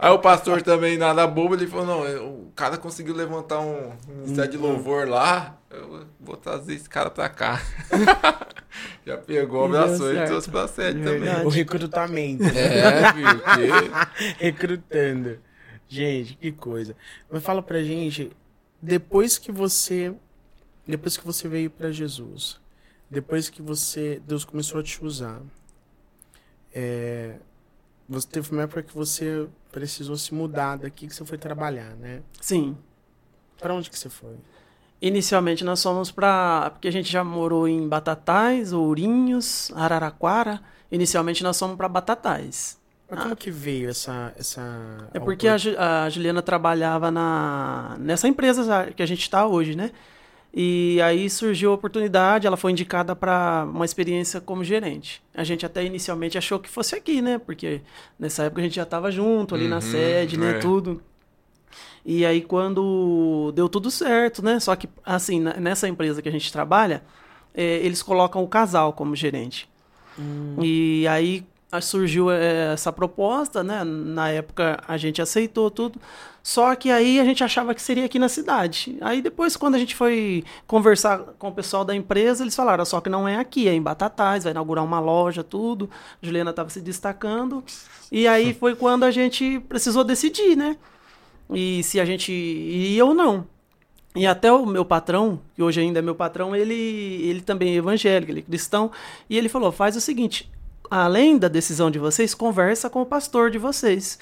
Aí o pastor também, nada bobo, ele falou, não, o cara conseguiu levantar um ministério de louvor lá, eu vou trazer esse cara pra cá. já pegou, abraçou e trouxe pra sede também. O recrutamento. É, viu? Que... Recrutando. Gente, que coisa. Mas fala pra gente, depois que você. Depois que você veio pra Jesus, depois que você. Deus começou a te usar. É, você teve uma época que você precisou se mudar daqui que você foi trabalhar, né? Sim. Pra onde que você foi? Inicialmente nós fomos para. Porque a gente já morou em Batatais, Ourinhos, Araraquara. Inicialmente nós fomos para Batatais. Mas como que veio essa. essa É porque a, a Juliana trabalhava na, nessa empresa que a gente está hoje, né? E aí surgiu a oportunidade, ela foi indicada para uma experiência como gerente. A gente até inicialmente achou que fosse aqui, né? Porque nessa época a gente já estava junto ali na Uhum, sede, né? é. Tudo. E aí quando deu tudo certo, né? Só que assim, na- nessa empresa que a gente trabalha, eh, eles colocam o casal como gerente. E aí surgiu eh, essa proposta, né? Na época a gente aceitou tudo. Só que aí a gente achava que seria aqui na cidade. Aí depois, quando a gente foi conversar com o pessoal da empresa, eles falaram, só que não é aqui, é em Batatais, vai inaugurar uma loja, tudo. A Juliana estava se destacando. E aí foi quando a gente precisou decidir, né? E se a gente ia ou não. E até o meu patrão, que hoje ainda é meu patrão, ele, ele também é evangélico, ele é cristão, e ele falou: faz o seguinte, além da decisão de vocês, conversa com o pastor de vocês.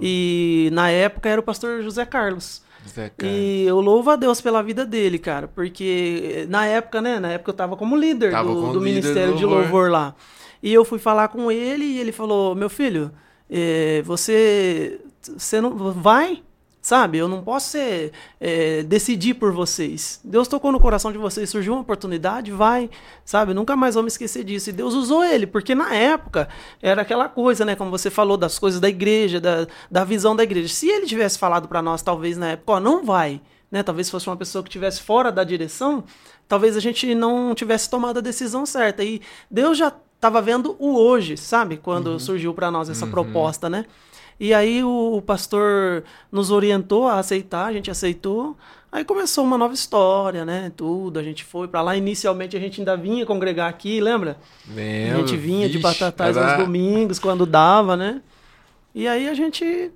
E na época era o pastor José Carlos. Zé, cara. E eu louvo a Deus pela vida dele, cara, porque na época, né, na época eu tava como líder Tava do, como do líder Ministério do de louvor. Louvor lá. E eu fui falar com ele e ele falou: Meu filho, eh, você, você não vai, sabe? Eu não posso ser, eh, decidir por vocês. Deus tocou no coração de vocês, surgiu uma oportunidade, vai, sabe? Nunca mais vou me esquecer disso. E Deus usou ele, porque na época era aquela coisa, né? Como você falou, das coisas da igreja, da, da visão da igreja. Se ele tivesse falado para nós, talvez na época, ó, não vai, né? Talvez fosse uma pessoa que estivesse fora da direção, talvez a gente não tivesse tomado a decisão certa. E Deus já estava vendo o hoje, sabe? Quando surgiu para nós essa proposta, né? E aí o, o pastor nos orientou a aceitar, a gente aceitou. Aí começou uma nova história, né? Tudo, a gente foi para lá. Inicialmente a gente ainda vinha congregar aqui, lembra? Lembro, a gente vinha de vixe, Batatais era- aos domingos, quando dava, né? E aí a gente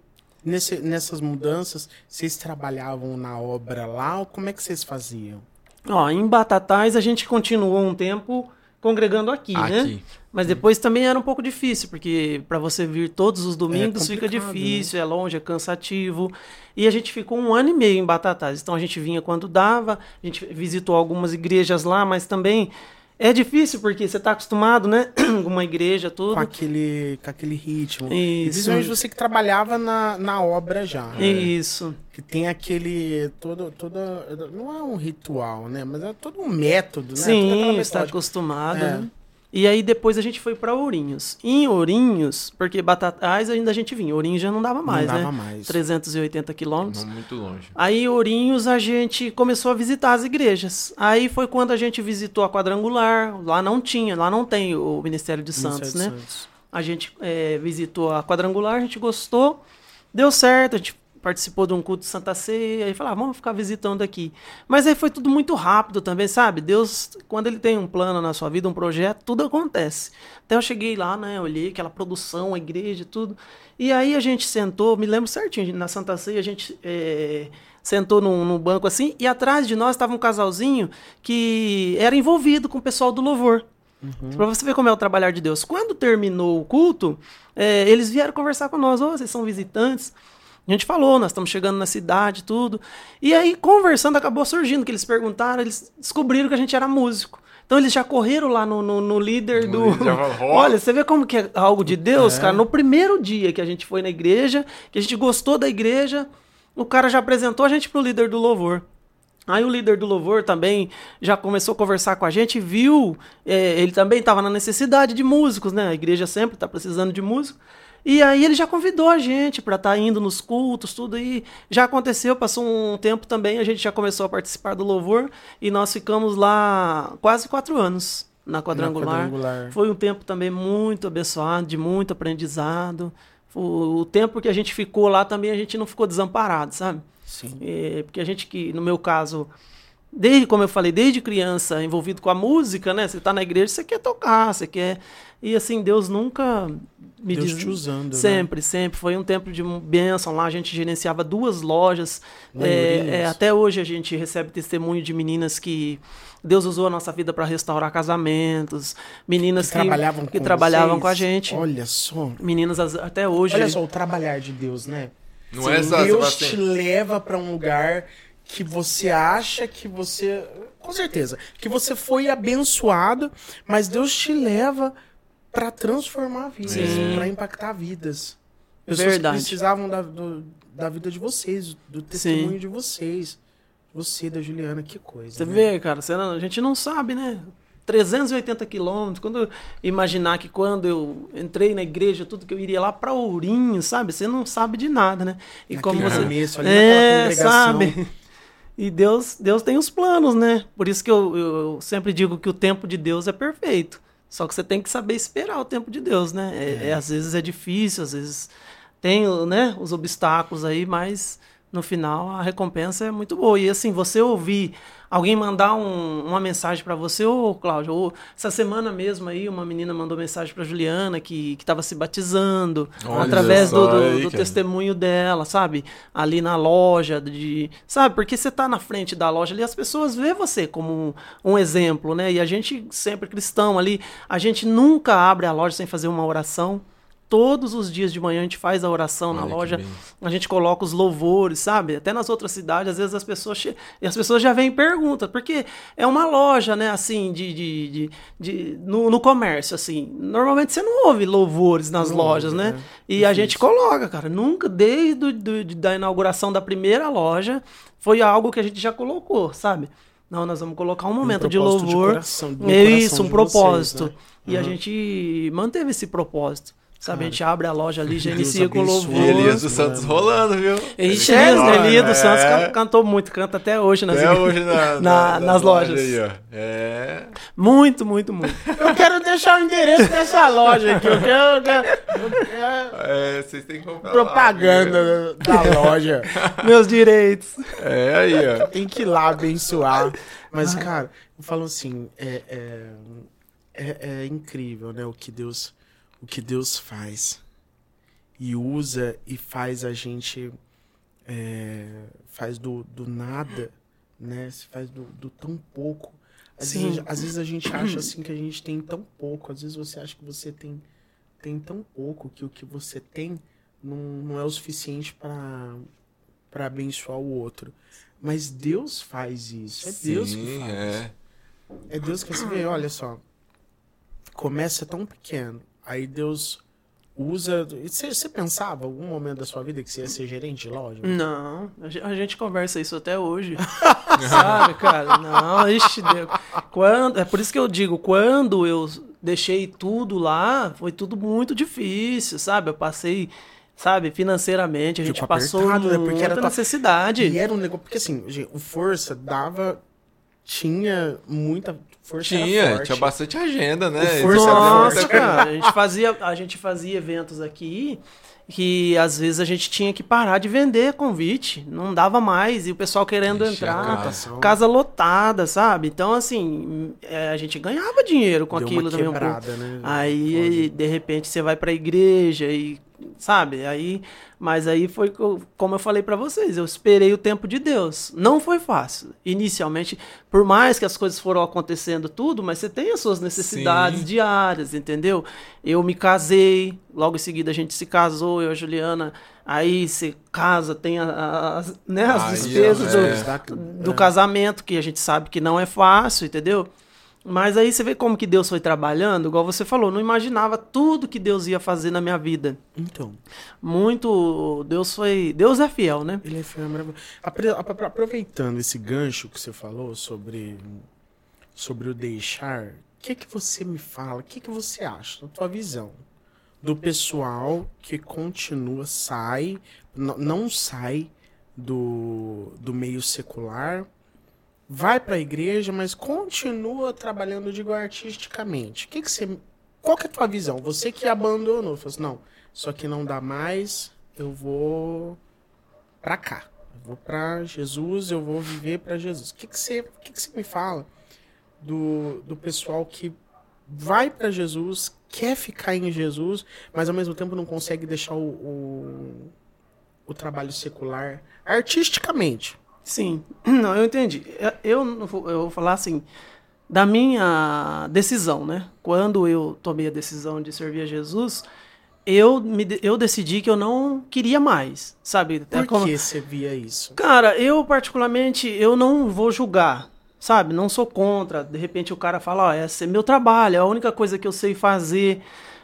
Nesse- nessas mudanças, vocês trabalhavam na obra lá ou como é que vocês faziam? Ó, em Batatais a gente continuou um tempo congregando aqui, né? Aqui. Mas depois também era um pouco difícil, porque para você vir todos os domingos fica complicado, difícil, é longe, é cansativo. E a gente ficou um ano e meio em Batatais. Então a gente vinha quando dava, a gente visitou algumas igrejas lá, mas também é difícil porque você está acostumado, né? Com uma igreja, tudo. Com aquele, com aquele ritmo. Isso. E principalmente você que trabalhava na, na obra já. né? Isso. Que tem aquele. Todo, todo, não é um ritual, né? Mas é todo um método, né? Sim, está acostumado. É. né? E aí depois a gente foi para Ourinhos. Em Ourinhos, porque Batatais ainda a gente vinha, Ourinhos já não dava mais, dava né? mais. 380 quilômetros. Não muito longe. Aí, em Ourinhos, a gente começou a visitar as igrejas. Aí foi quando a gente visitou a Quadrangular. Lá não tinha, lá não tem o Ministério de Santos, Ministério né? de Santos. A gente é, visitou a Quadrangular, a gente gostou, deu certo, a gente participou de um culto de Santa Ceia, aí falou, ah, vamos ficar visitando aqui. Mas aí foi tudo muito rápido também, sabe? Deus, quando ele tem um plano na sua vida, um projeto, tudo acontece. Até eu cheguei lá, né, olhei aquela produção, a igreja, tudo. E aí a gente sentou, me lembro certinho, na Santa Ceia a gente é, sentou num, num banco assim, e atrás de nós estava um casalzinho que era envolvido com o pessoal do louvor. Pra você ver como é o trabalhar de Deus. Quando terminou o culto, é, eles vieram conversar com nós. Ô, vocês são visitantes? A gente falou, nós estamos chegando na cidade, tudo. E aí, conversando, acabou surgindo que eles perguntaram, eles descobriram que a gente era músico. Então eles já correram lá no, no, no líder do. Olha, você vê como que é algo de Deus, cara? No primeiro dia que a gente foi na igreja, que a gente gostou da igreja, o cara já apresentou a gente pro líder do louvor. Aí o líder do louvor também já começou a conversar com a gente, viu, é, ele também estava na necessidade de músicos, né? A igreja sempre está precisando de músicos. E aí ele já convidou a gente para estar indo nos cultos, tudo aí. Já aconteceu, passou um tempo também, a gente já começou a participar do louvor e nós ficamos lá quase quatro anos na quadrangular. quadrangular. Foi um tempo também muito abençoado, de muito aprendizado. O, o tempo que a gente ficou lá também a gente não ficou desamparado, sabe? Sim. É, porque a gente que, no meu caso, desde, como eu falei, desde criança envolvido com a música, né? Você tá na igreja, você quer tocar, você quer. E assim, Deus nunca me Deus diz- te usando, né? Sempre, sempre. Foi um tempo de bênção lá. A gente gerenciava duas lojas. É, é, até hoje a gente recebe testemunho de meninas que Deus usou a nossa vida para restaurar casamentos. Meninas Que que, trabalhavam que com trabalhavam com a gente. Olha só. Meninas as- até hoje. Olha só o trabalhar de Deus, né? Não é só, Deus te leva pra um lugar que você acha que você. Com certeza. Que você foi abençoado, mas Deus te leva pra transformar vidas, Sim. pra impactar vidas. Pessoas Verdade. que precisavam da, do- da vida de vocês, do testemunho de vocês. Você, da Juliana, que coisa. Você né? vê, cara, a gente não sabe, né? 380 quilômetros. Quando eu imaginar que quando eu entrei na igreja, tudo que eu iria lá pra Ourinho, sabe? Você não sabe de nada, né? E Naquele como você. começo, ali é, sabe? E Deus, Deus tem os planos, né? Por isso que eu, eu sempre digo que o tempo de Deus é perfeito. Só que você tem que saber esperar o tempo de Deus, né? É, é, às vezes é difícil, às vezes tem né, os obstáculos aí, mas no final a recompensa é muito boa. E assim, você ouvir alguém mandar um, uma mensagem para você, ô Cláudio, ou essa semana mesmo aí, uma menina mandou mensagem para Juliana que estava se batizando Olha através do, do, aí, do testemunho dela, sabe? Ali na loja, de, sabe? Porque você tá na frente da loja ali, as pessoas vê você como um, um exemplo, né? E a gente sempre cristão ali, a gente nunca abre a loja sem fazer uma oração. Todos os dias de manhã a gente faz a oração na Olha que loja, a gente coloca os louvores, sabe? Até nas outras cidades, às vezes as pessoas che... as pessoas já vêm e perguntam, porque é uma loja, né, assim, de, de, de, de- no, no comércio, assim. Normalmente você não ouve louvores nas Não lojas, né? né? E a gente coloca, cara. Nunca, desde do, de- da inauguração da primeira loja, foi algo que a gente já colocou, sabe? Não, nós vamos colocar um momento de propósito de louvor. coração, do é coração isso, um de propósito. vocês, né? E a Uhum. gente manteve esse propósito. Sabe, Cara, a gente abre a loja ali, já Deus inicia com abençoe. louvor. E Elias dos Santos mano. rolando, viu? Sério? Elias, Elias dos Santos É. can- cantou muito, canta até hoje nas Até hoje na, Na- nas lojas. Aí, ó. É. Muito, muito, muito. Eu quero deixar o endereço dessa loja aqui. Eu quero, eu quero- eu quero- É, vocês têm que comprar. lá, propaganda da loja. Meus direitos. É aí, ó. Tem que ir lá abençoar. Mas, cara, eu falo assim, é, é, é, é incrível, né? O que Deus, o que Deus faz e usa e faz a gente é, faz do, do nada, né? Se faz do, do tão pouco. Às Sim. vezes, às vezes a gente acha assim que a gente tem tão pouco. Às vezes você acha que você tem, tem tão pouco que o que você tem não, não é o suficiente para para abençoar o outro. Mas Deus faz isso. É Deus que Sim, faz. é. É Deus que vê, olha só. Começa tão pequeno. Aí Deus usa. Você, você pensava em algum momento da sua vida que você ia ser gerente de loja? Não, a ge- a gente conversa isso até hoje. Sabe, cara? Não, ixi, Deus. Quando, é por isso que eu digo, quando eu deixei tudo lá, foi tudo muito difícil, sabe? Eu passei, sabe, financeiramente, a gente Ficou passou apertado, né? muita Porque era necessidade. E era um negócio. Porque assim, gente, o Força dava. Tinha muita. Força era Tinha, forte. tinha bastante agenda, né? Força era Nossa, forte. cara, a gente fazia, a gente fazia eventos aqui que às vezes a gente tinha que parar de vender convite, não dava mais e o pessoal querendo entrar, casa. casa lotada, sabe? Então assim, é, a gente ganhava dinheiro com Deu aquilo uma também um pouco. né? Aí, de repente, você vai pra igreja e, sabe? Aí, mas aí foi co- como eu falei pra vocês, eu esperei o tempo de Deus. Não foi fácil. Inicialmente, por mais que as coisas foram acontecendo tudo, mas você tem as suas necessidades Sim. diárias, entendeu? Eu me casei, logo em seguida a gente se casou, eu e a Juliana. Aí você casa, tem as, né, as Aí, despesas é. do, do casamento, que a gente sabe que não é fácil, entendeu? Mas aí você vê como que Deus foi trabalhando, igual você falou, não imaginava tudo que Deus ia fazer na minha vida. Então, Muito. Deus foi. Deus é fiel, né? ele é fiel, é maravilhoso. Aproveitando esse gancho que você falou sobre, sobre o deixar, o que, que você me fala? O que, que você acha, na tua visão, do pessoal que continua, sai, não sai do, do meio secular, vai para a igreja, mas continua trabalhando, digo, artisticamente. Que, que você. Qual que é a tua visão? Você que abandonou, falou assim, não, isso aqui não dá mais, eu vou pra cá. Eu vou pra Jesus, eu vou viver pra Jesus. O que, que, você, que, que você me fala do, do pessoal que vai pra Jesus, quer ficar em Jesus, mas ao mesmo tempo não consegue deixar o, o, o trabalho secular artisticamente? Sim. Não, eu entendi. Eu- Eu, vou- eu vou falar assim. Da minha decisão, né? Quando eu tomei a decisão de servir a Jesus, eu, me, eu decidi que eu não queria mais, sabe? Por É como- que você via isso? Cara, eu particularmente, eu não vou julgar, sabe? Não sou contra. De repente o cara fala, ó, esse é meu trabalho, é a única coisa que eu sei fazer.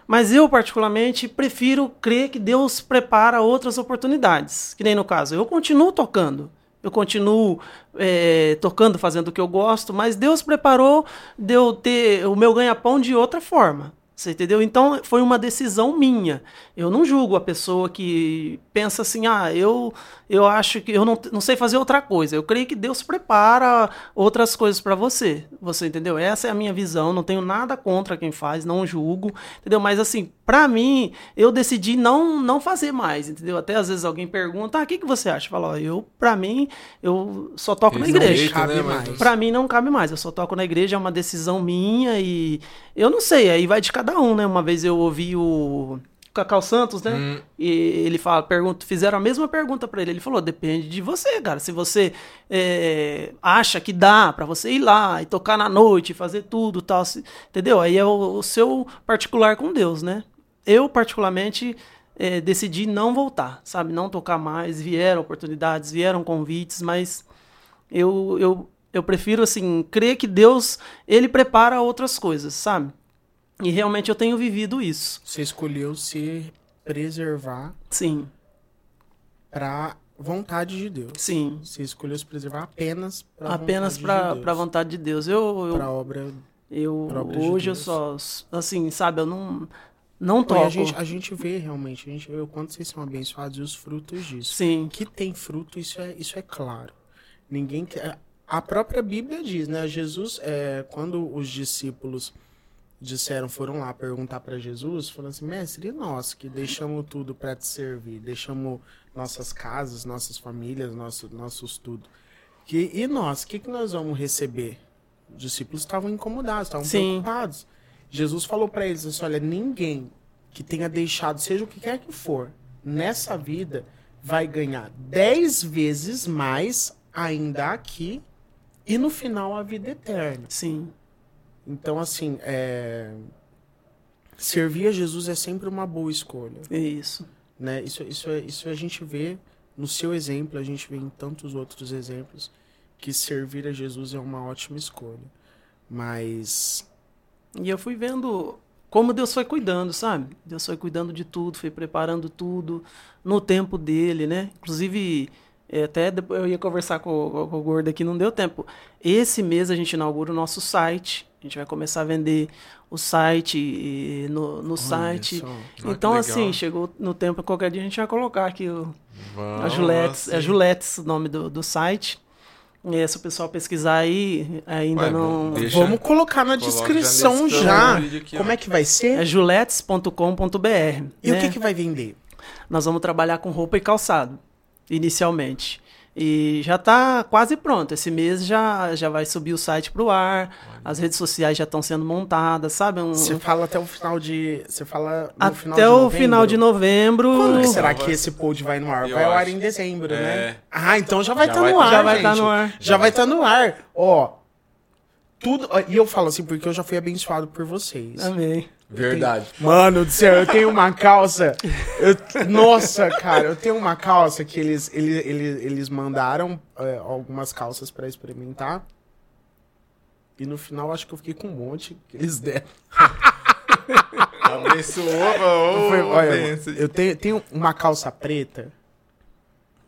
Mas eu, particularmente, prefiro crer que Deus prepara outras oportunidades. Que nem no caso, eu continuo tocando. Eu continuo eh, tocando, fazendo o que eu gosto, mas Deus preparou de eu ter o meu ganha-pão de outra forma. Você entendeu? Então foi uma decisão minha. Eu não julgo a pessoa que pensa assim, ah, eu, eu acho que eu não, não sei fazer outra coisa. Eu creio que Deus prepara outras coisas para você. Você entendeu? Essa é a minha visão. Não tenho nada contra quem faz, não julgo, entendeu? Mas assim, para mim, eu decidi não não fazer mais, entendeu? Até às vezes alguém pergunta, ah, o que, que você acha? Fala, ó, eu, para mim, eu só toco Eles na não igreja. deixam, né, mais. Pra mim não cabe mais. Eu só toco na igreja, é uma decisão minha e eu não sei, aí vai de cada um, né? Uma vez eu ouvi o Cacau Santos, né? Hum. E ele fala, pergunta, fizeram a mesma pergunta pra ele. Ele falou: depende de você, cara. Se você é, acha que dá pra você ir lá e tocar na noite, fazer tudo, tal, se- entendeu? Aí é o, o seu particular com Deus, né? Eu particularmente é, decidi não voltar, sabe? Não tocar mais. Vieram oportunidades, vieram convites, mas eu, eu, eu prefiro, assim, crer que Deus, ele prepara outras coisas, sabe? E realmente eu tenho vivido isso. Você escolheu se preservar Sim, pra vontade de Deus. sim. Você escolheu se preservar apenas pra Apenas pra, de Deus. pra vontade de Deus. Eu, Pra eu, obra. eu obra de hoje eu Deus. só, assim, sabe, eu não, não toco. a, gente, a gente vê realmente, a gente vê o quanto vocês são abençoados e os frutos disso. Sim, Que tem fruto, isso é, isso é claro. Ninguém quer. A própria Bíblia diz, né? Jesus, é, quando os discípulos disseram, foram lá perguntar para Jesus, falando assim, mestre, e nós que deixamos tudo para te servir, deixamos nossas casas, nossas famílias, nosso, nossos tudo. Que, e nós, o que, que nós vamos receber? Os discípulos estavam incomodados, estavam preocupados. Jesus falou para eles assim, olha, ninguém que tenha deixado, seja o que quer que for, nessa vida, vai ganhar dez vezes mais ainda aqui e no final a vida eterna. sim, Então, assim, é... servir a Jesus é sempre uma boa escolha. é isso. Né? Isso, isso, é- isso a gente vê no seu exemplo, a gente vê em tantos outros exemplos que servir a Jesus é uma ótima escolha. Mas E eu fui vendo como Deus foi cuidando, sabe? Deus foi cuidando de tudo, foi preparando tudo no tempo dele, né? Inclusive, é, até depois eu ia conversar com, o- com o Gordo aqui, não deu tempo. Esse mês a gente inaugura o nosso site. A gente vai começar a vender o site e no, no site. só. Então, assim, chegou no tempo, qualquer dia a gente vai colocar aqui o, a Juletes, é assim. Juletes o nome do, do site. E se o pessoal pesquisar aí, ainda Ué, não. deixa- Vamos colocar na Coloca já descrição já. vídeo aqui, ó. Como é que vai ser? É juletes.com.br. E o né? que, que vai vender? Nós vamos trabalhar com roupa e calçado, inicialmente. E já está quase pronto. Esse mês já, já vai subir o site para o ar, as redes sociais já estão sendo montadas, sabe? Um- Você fala até o final de. Você fala no final até de o novembro? final de novembro. Quando que será que esse pod vai no ar? Vai ao ar em dezembro, É. né? Ah, então já vai estar vai no tá- ar. já vai tá gente. no ar. Já vai estar no ar. Ó. Tudo. ó, E eu falo assim porque eu já fui abençoado por vocês. Amém. Verdade. Mano do céu, eu tenho uma calça. eu- nossa, cara, eu tenho uma calça que eles, eles, eles, eles mandaram é, algumas calças pra experimentar. E no final acho que eu fiquei com um monte que eles deram. Abençoou, Foi- olha, eu tenho, tenho uma calça preta.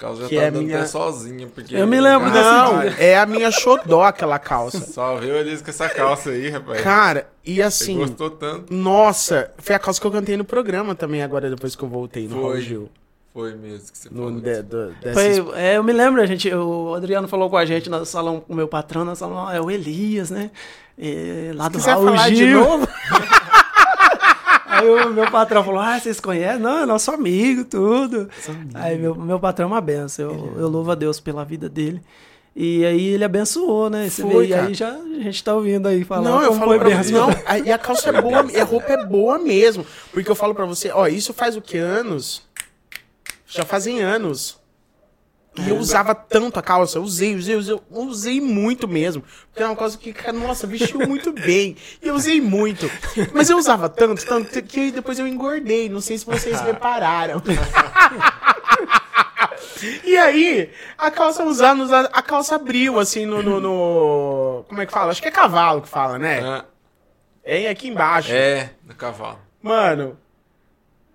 Carlos já que tá é andando minha- até sozinho, porque... Eu me lembro desse Não, dia. é a minha xodó aquela calça. Só viu eles com essa calça aí, rapaz. Cara, e Você assim, gostou tanto. nossa, foi a calça que eu cantei no programa também agora, depois que eu voltei no Foi. Gil. Foi mesmo que você No, falou. de, do, dessas- Foi, é, eu me lembro, a gente, o Adriano falou com a gente no salão, com o meu patrão, no salão, "Ah, é o Elias, né? É, lá do Raul falar de Gil. novo? Aí o meu patrão falou: Ah, vocês conhecem? Não, é nosso amigo, tudo. Aí meu, meu patrão é uma benção. Eu, eu louvo a Deus pela vida dele. E aí ele abençoou, né? Você Foi, vê, e aí já a gente tá ouvindo aí falar Não, eu falo pra você. Não, a- e a calça é boa, a roupa é boa mesmo. Porque eu falo pra você, ó, isso faz o que? Anos? Já fazem anos. E eu usava tanto a calça, eu usei, usei, usei, usei muito mesmo. Porque era uma coisa que, cara, nossa, vestiu muito bem. E eu usei muito. Mas eu usava tanto, tanto, que depois eu engordei. Não sei se vocês repararam. E aí, a calça usando, a calça abriu, assim, no, no, no- Como é que fala? Acho que é cavalo que fala, né? Ah, É aqui embaixo. é, no cavalo. Mano,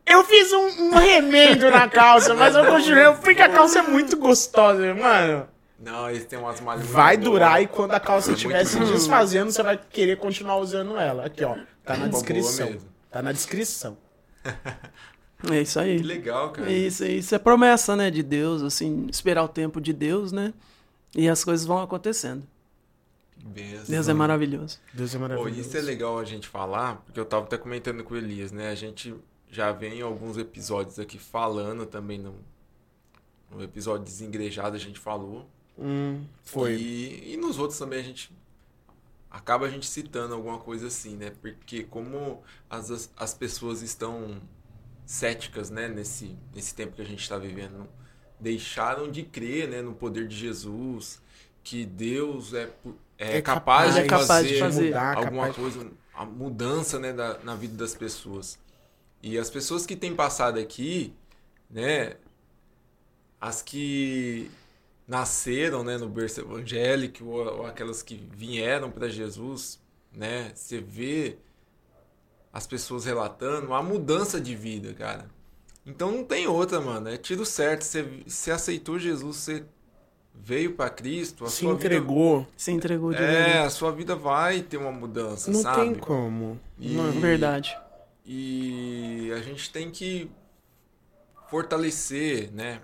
eu fiz um, um remendo na calça, mas eu continuei, porque a calça é muito gostosa, mano. Não, eles têm umas malhas Vai durar e quando a calça É estiver se desfazendo, você vai querer continuar usando ela. Aqui, ó. Tá na descrição. Tá na descrição. É isso aí. Que legal, cara. Isso, isso é promessa, né, de Deus, assim, esperar o tempo de Deus, né? E as coisas vão acontecendo. Beleza. Deus é maravilhoso. Deus é Pô, maravilhoso. isso é legal a gente falar, porque eu tava até comentando com o Elias, né? A gente já vem em alguns episódios aqui falando também no, no episódio desengrejado a gente falou. Hum, foi. E, e nos outros também a gente acaba a gente citando alguma coisa assim, né? Porque como as, as, as pessoas estão céticas, né, nesse, nesse tempo que a gente está vivendo, deixaram de crer, né, no poder de Jesus, que Deus é, é, É capaz, capaz, de é capaz fazer, de fazer. mudar, alguma capaz coisa, a mudança, né, da, na vida das pessoas. E as pessoas que têm passado aqui, né, as que nasceram, né, no berço evangélico ou, ou aquelas que vieram para Jesus, né, você vê as pessoas relatando a mudança de vida, cara. Então não tem outra, mano. É tiro certo. Você, você aceitou Jesus, você veio para Cristo, a Se sua vida- entregou. Se entregou de é, verdade. a sua vida vai ter uma mudança, Não sabe? tem como. E- Não- Verdade. E a gente tem que fortalecer, né?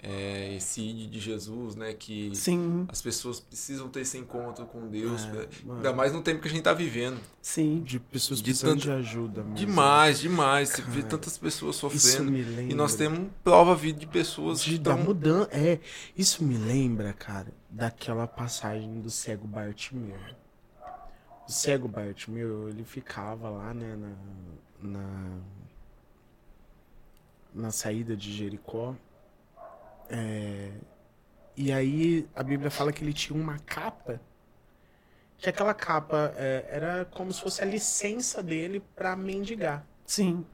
É, esse id de Jesus, né? Que Sim, as pessoas precisam ter esse encontro com Deus. É. Ainda mais no tempo que a gente tá vivendo. sim. De pessoas De precisando tanto- de ajuda. mesmo. Demais, demais. Você vê Cara, tantas pessoas Isso sofrendo. me lembra. E nós temos prova viva de pessoas que de, da estão. mudança. É, isso me lembra, cara, daquela passagem do cego Bartimeu. O cego Bartimeu, ele ficava lá, né, na, na, na saída de Jericó. É, e aí a Bíblia fala que ele tinha uma capa, que aquela capa é, era como se fosse a licença dele para mendigar. Sim.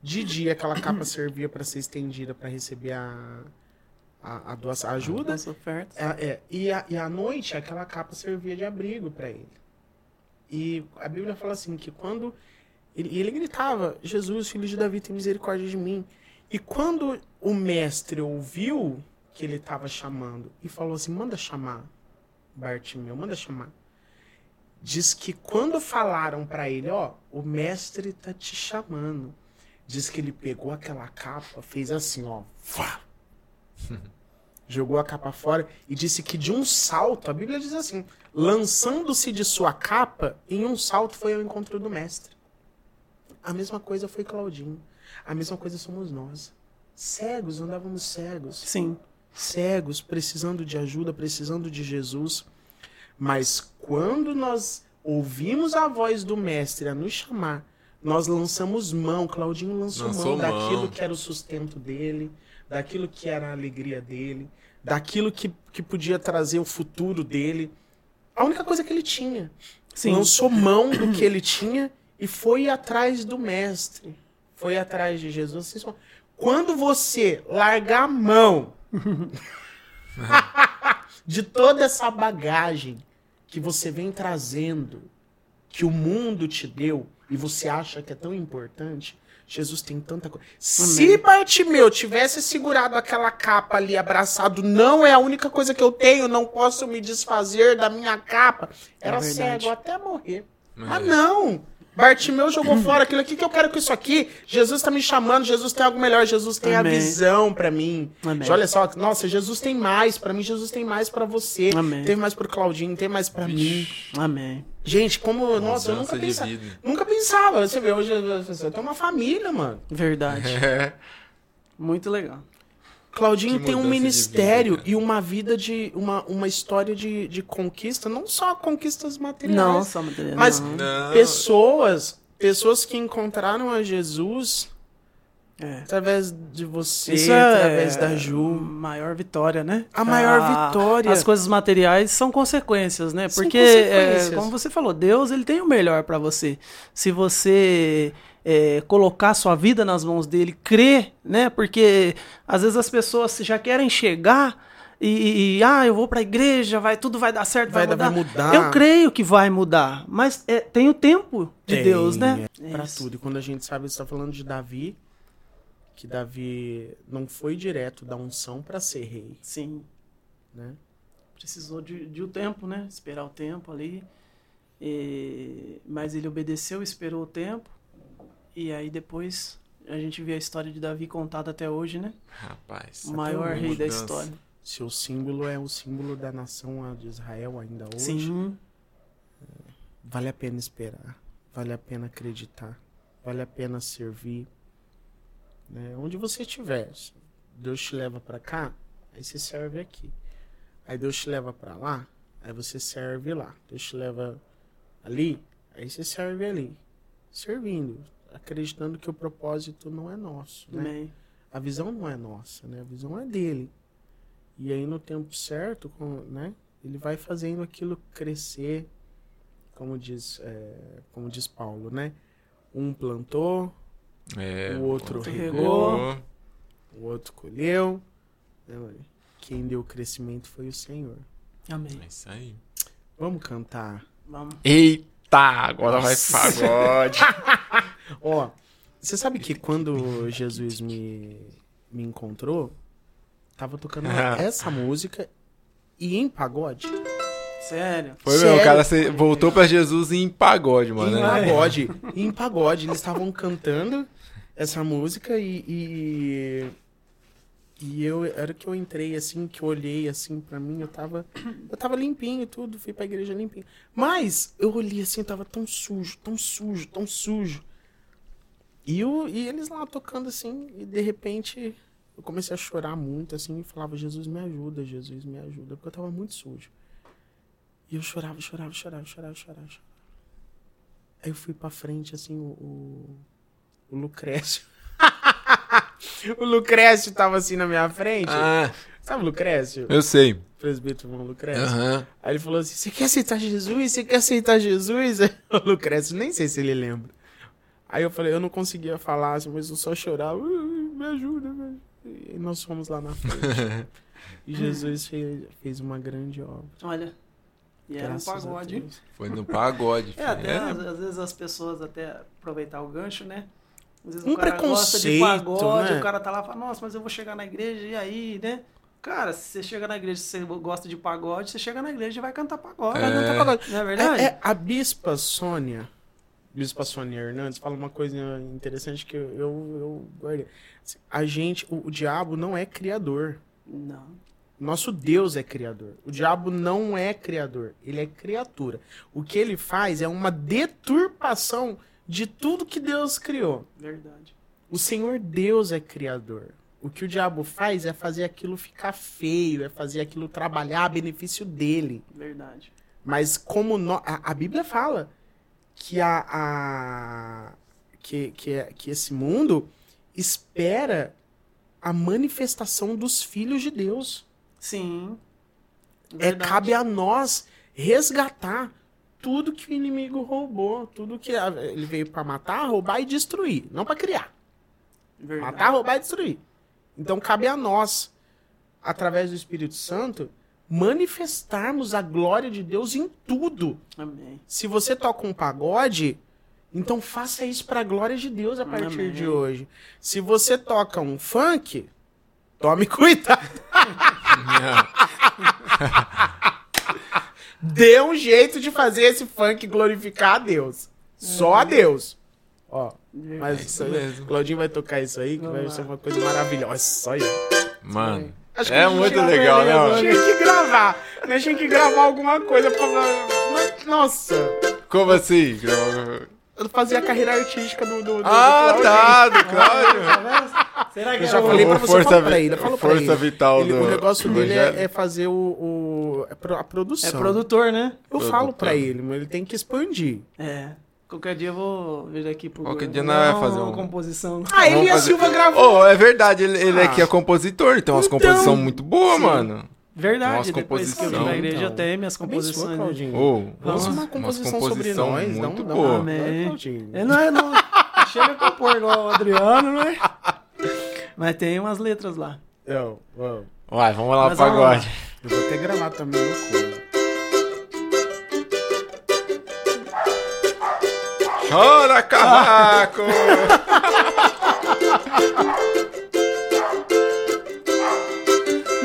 De dia, aquela capa servia para ser estendida para receber a, a, a doação, a ajuda. Das ofertas. É, é, e, a, e à noite, aquela capa servia de abrigo para ele. E a Bíblia fala assim: que quando. Ele, ele gritava: Jesus, filho de Davi, tem misericórdia de mim. E quando o mestre ouviu que ele estava chamando e falou assim: manda chamar Bartimeu, manda chamar. Diz que quando falaram para ele: ó, o mestre tá te chamando. Diz que ele pegou aquela capa, fez assim, ó. Jogou a capa fora e disse que de um salto, a Bíblia diz assim, lançando-se de sua capa, em um salto foi ao encontro do mestre. A mesma coisa foi Claudinho. A mesma coisa somos nós. Cegos, andávamos cegos. Sim. Cegos, precisando de ajuda, precisando de Jesus. Mas quando nós ouvimos a voz do mestre a nos chamar, nós lançamos mão, Claudinho lançou, Lançou mão mão. daquilo que era o sustento dele, daquilo que era a alegria dele, daquilo que, que podia trazer o futuro dele. A única coisa que ele tinha. Sim. Lançou mão do que ele tinha e foi atrás do mestre. Foi atrás de Jesus. Quando você largar a mão de toda essa bagagem que você vem trazendo, que o mundo te deu e você acha que é tão importante, Jesus tem tanta coisa. Se Bartimeu tivesse segurado aquela capa ali, abraçado, não é a única coisa que eu tenho, não posso me desfazer da minha capa. Era verdade. cego até morrer. É. Ah, não! Bartimeu jogou fora aquilo aqui que eu quero com isso aqui. Jesus tá me chamando, Jesus tem algo melhor, Jesus tem Amém. a visão pra mim. Amém. Olha só, nossa, Jesus tem mais pra mim, Jesus tem mais pra você. Amém. Tem mais pro Claudinho, tem mais pra mim. Amém. Gente, como, nossa, eu Mudança nunca pensava. Nunca pensava. Você vê, hoje eu tenho uma família, mano. Verdade. É. Muito legal. Claudinho Que tem um ministério vida, e uma vida de. uma, uma história de, de conquista, não só conquistas materiais. Não, só material. Mas. Não. pessoas, pessoas que encontraram a Jesus É. através de você, Isso é através da a Ju. maior vitória, né? A maior vitória. As coisas materiais são consequências, né? Porque, consequências. é, como você falou, Deus ele tem o melhor pra você. Se você é, colocar sua vida nas mãos dele, crer, né? Porque às vezes as pessoas já querem chegar e, e, ah, eu vou pra igreja, vai tudo vai dar certo, vai, Vai dar- mudar. vai mudar. Eu creio que vai mudar, mas é, tem o tempo de Tem, Deus, né? é Pra isso. tudo. E quando a gente sabe, você tá falando de Davi, que Davi não foi direto da unção pra ser rei, Sim. né? precisou de, de um tempo, né? Esperar o tempo ali. E- mas ele obedeceu, esperou o tempo. E aí depois a gente vê a história de Davi contada até hoje, né? Rapaz. O maior rei da história. Seu símbolo é o símbolo da nação de Israel ainda hoje. Sim. Vale a pena esperar, vale a pena acreditar, vale a pena servir. Né? Onde você estiver, se Deus te leva para cá, aí você serve aqui. Aí Deus te leva para lá, aí você serve lá. Deus te leva ali, aí você serve ali. Servindo, acreditando que o propósito não é nosso, né? Amém. a visão não é nossa, né? A visão é dele. E aí no tempo certo, com- né? Ele vai fazendo aquilo crescer, como diz, é, como diz Paulo, né? Um plantou, É, o outro outro regou, regou. o outro colheu. né? Quem deu o crescimento foi o Senhor. Amém. É isso aí. Vamos cantar. Vamos. Eita, agora vai Nossa. pagode. Ó, você sabe que quando Jesus me, me encontrou, tava tocando essa música e em pagode. Sério. Foi mesmo, Sério? o cara voltou pra Jesus em pagode, mano. Em né? pagode. Em pagode. Eles estavam cantando essa música e. E, e eu, era que eu entrei assim, que eu olhei assim pra mim, eu tava. Eu tava limpinho e tudo, fui pra igreja limpinho. Mas eu olhei assim, eu tava tão sujo, tão sujo, tão sujo. E, eu, e eles lá tocando assim, e de repente eu comecei a chorar muito assim e falava: Jesus me ajuda, Jesus me ajuda, porque eu tava muito sujo. E eu chorava, chorava, chorava, chorava, chorava. chorava. Aí eu fui pra frente, assim, o, o, o Lucrécio. o Lucrécio tava assim na minha frente. Ah, Sabe o Lucrécio? eu sei. Presbítero irmão Lucrécio. Aham. Aí ele falou assim: Você quer aceitar Jesus? Você quer aceitar Jesus? O Lucrécio, nem sei se ele lembra. Aí eu falei: Eu não conseguia falar, assim, mas eu só chorava. "Uh, Me ajuda, me ajuda. E nós fomos lá na frente. e Jesus fez, fez uma grande obra. Olha. E era um Graças pagode. Foi no pagode. É, até filho. às, às vezes as pessoas até aproveitar o gancho, né? Às vezes Um o cara gosta de pagode, né? o cara tá lá e fala, nossa, mas eu vou chegar na igreja, e aí, né? Cara, se você chega na igreja, se você gosta de pagode, você chega na igreja e vai cantar pagode. Vai cantar pagode. Não é verdade? É, é, a Bispa Sônia, Bispa Sônia Hernandes, fala uma coisa interessante que eu, eu, eu guardei. Assim, A gente, o, o diabo não é criador. Não. Nosso Deus é criador. O diabo não é criador, ele é criatura. O que ele faz é uma deturpação de tudo que Deus criou. Verdade. O Senhor Deus é criador. O que o diabo faz é fazer aquilo ficar feio, é fazer aquilo trabalhar a benefício dele. Verdade. Mas como nó- a, a Bíblia fala que a, a- que, que, que esse mundo espera a manifestação dos filhos de Deus. Sim. É Verdade. cabe a nós resgatar tudo que o inimigo roubou, tudo que ele veio para matar, roubar e destruir, não para criar. Verdade. Matar, roubar e destruir. Então cabe a nós, através do Espírito Santo, manifestarmos a glória de Deus em tudo. Amém. Se você toca um pagode, então faça isso para a glória de Deus a partir Amém. de hoje. Se você toca um funk, tome cuidado. Dê um jeito de fazer esse funk glorificar a Deus. Só a Deus. Ó, mas É isso mesmo. Claudinho vai tocar isso aí, que Vamos vai lá. ser uma coisa maravilhosa. Só aí. Mano. Acho É muito legal, né, mano? Tinha que gravar. Nós tinha que gravar alguma coisa pra. Nossa! Como assim? Eu fazia a carreira artística do. do, do Ah, do tá, do Cláudio. Será que Eu já falei pra você, força fala pra ele, o pra força ele. vital Ele- do o negócio dele é, é fazer o, o- a pro- a produção. É produtor, né? Eu Produtor. falo pra ele, mas ele tem que expandir. É. Qualquer dia eu vou vir aqui pro. Qualquer vou dia nós vai uma fazer um- composição. Ah, ele e a Silva gravou. Oh, é verdade, ele, ele Ah. aqui é compositor, ele tem umas Então. composições muito boas, Sim. mano. Verdade, Nossa, depois que eu vim da igreja então. tenho minhas composições. né? Claudinho. Oh, Vamos uma composição sobre nós. Dá um, muito dá boa. uma- Amém. Claudinho. Ele não, é- não chega a compor igual o Adriano, né? Mas tem umas letras lá. Eu, eu, Vai, vamos lá, Mas vamos pagode. eu vou até gravar também uma coisa. Chora, cavaco!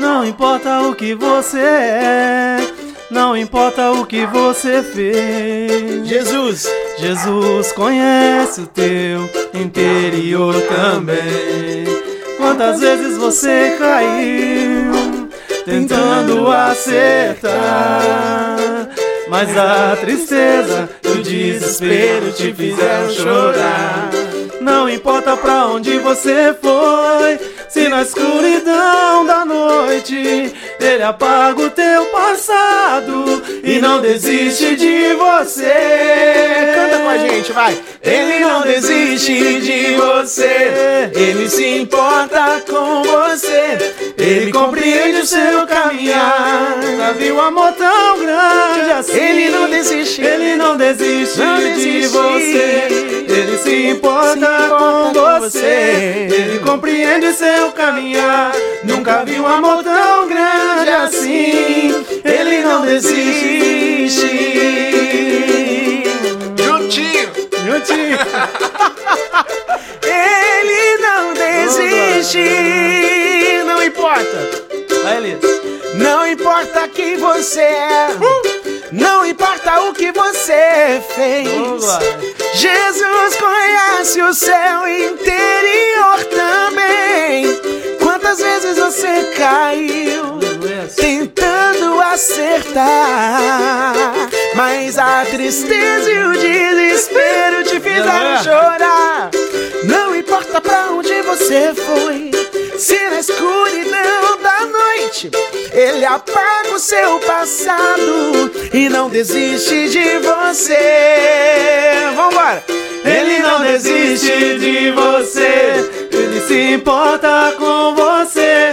Não importa o que você é, não importa o que você fez. Jesus! Jesus conhece o teu interior também. Quantas vezes você caiu tentando acertar, mas a tristeza e o desespero te fizeram chorar. Não importa pra onde você foi, se na escuridão da noite ele apaga o teu passado e não desiste de você. Canta com a gente, vai. Ele não desiste de você, ele se importa com você, ele compreende o seu caminhar. Já viu amor tão grande assim? Ele não desiste. ele não desiste Não de desiste. você, ele se importa, Se importa com com você, você. ele compreende o seu caminhar. Nunca vi um amor tão grande assim, ele não desiste. Ele não desiste. Não importa. Vai, Elias. Não importa quem você é. Não importa o que você fez. Jesus conhece o seu interior também. Quantas vezes você caiu? Elias. tentando acertar. Mas a tristeza e o desespero te fizeram Aleluia. chorar. Não importa pra onde você foi, se na escuridão da noite ele apaga o seu passado e não desiste de você. Vambora! Ele não desiste de você, ele se importa com você,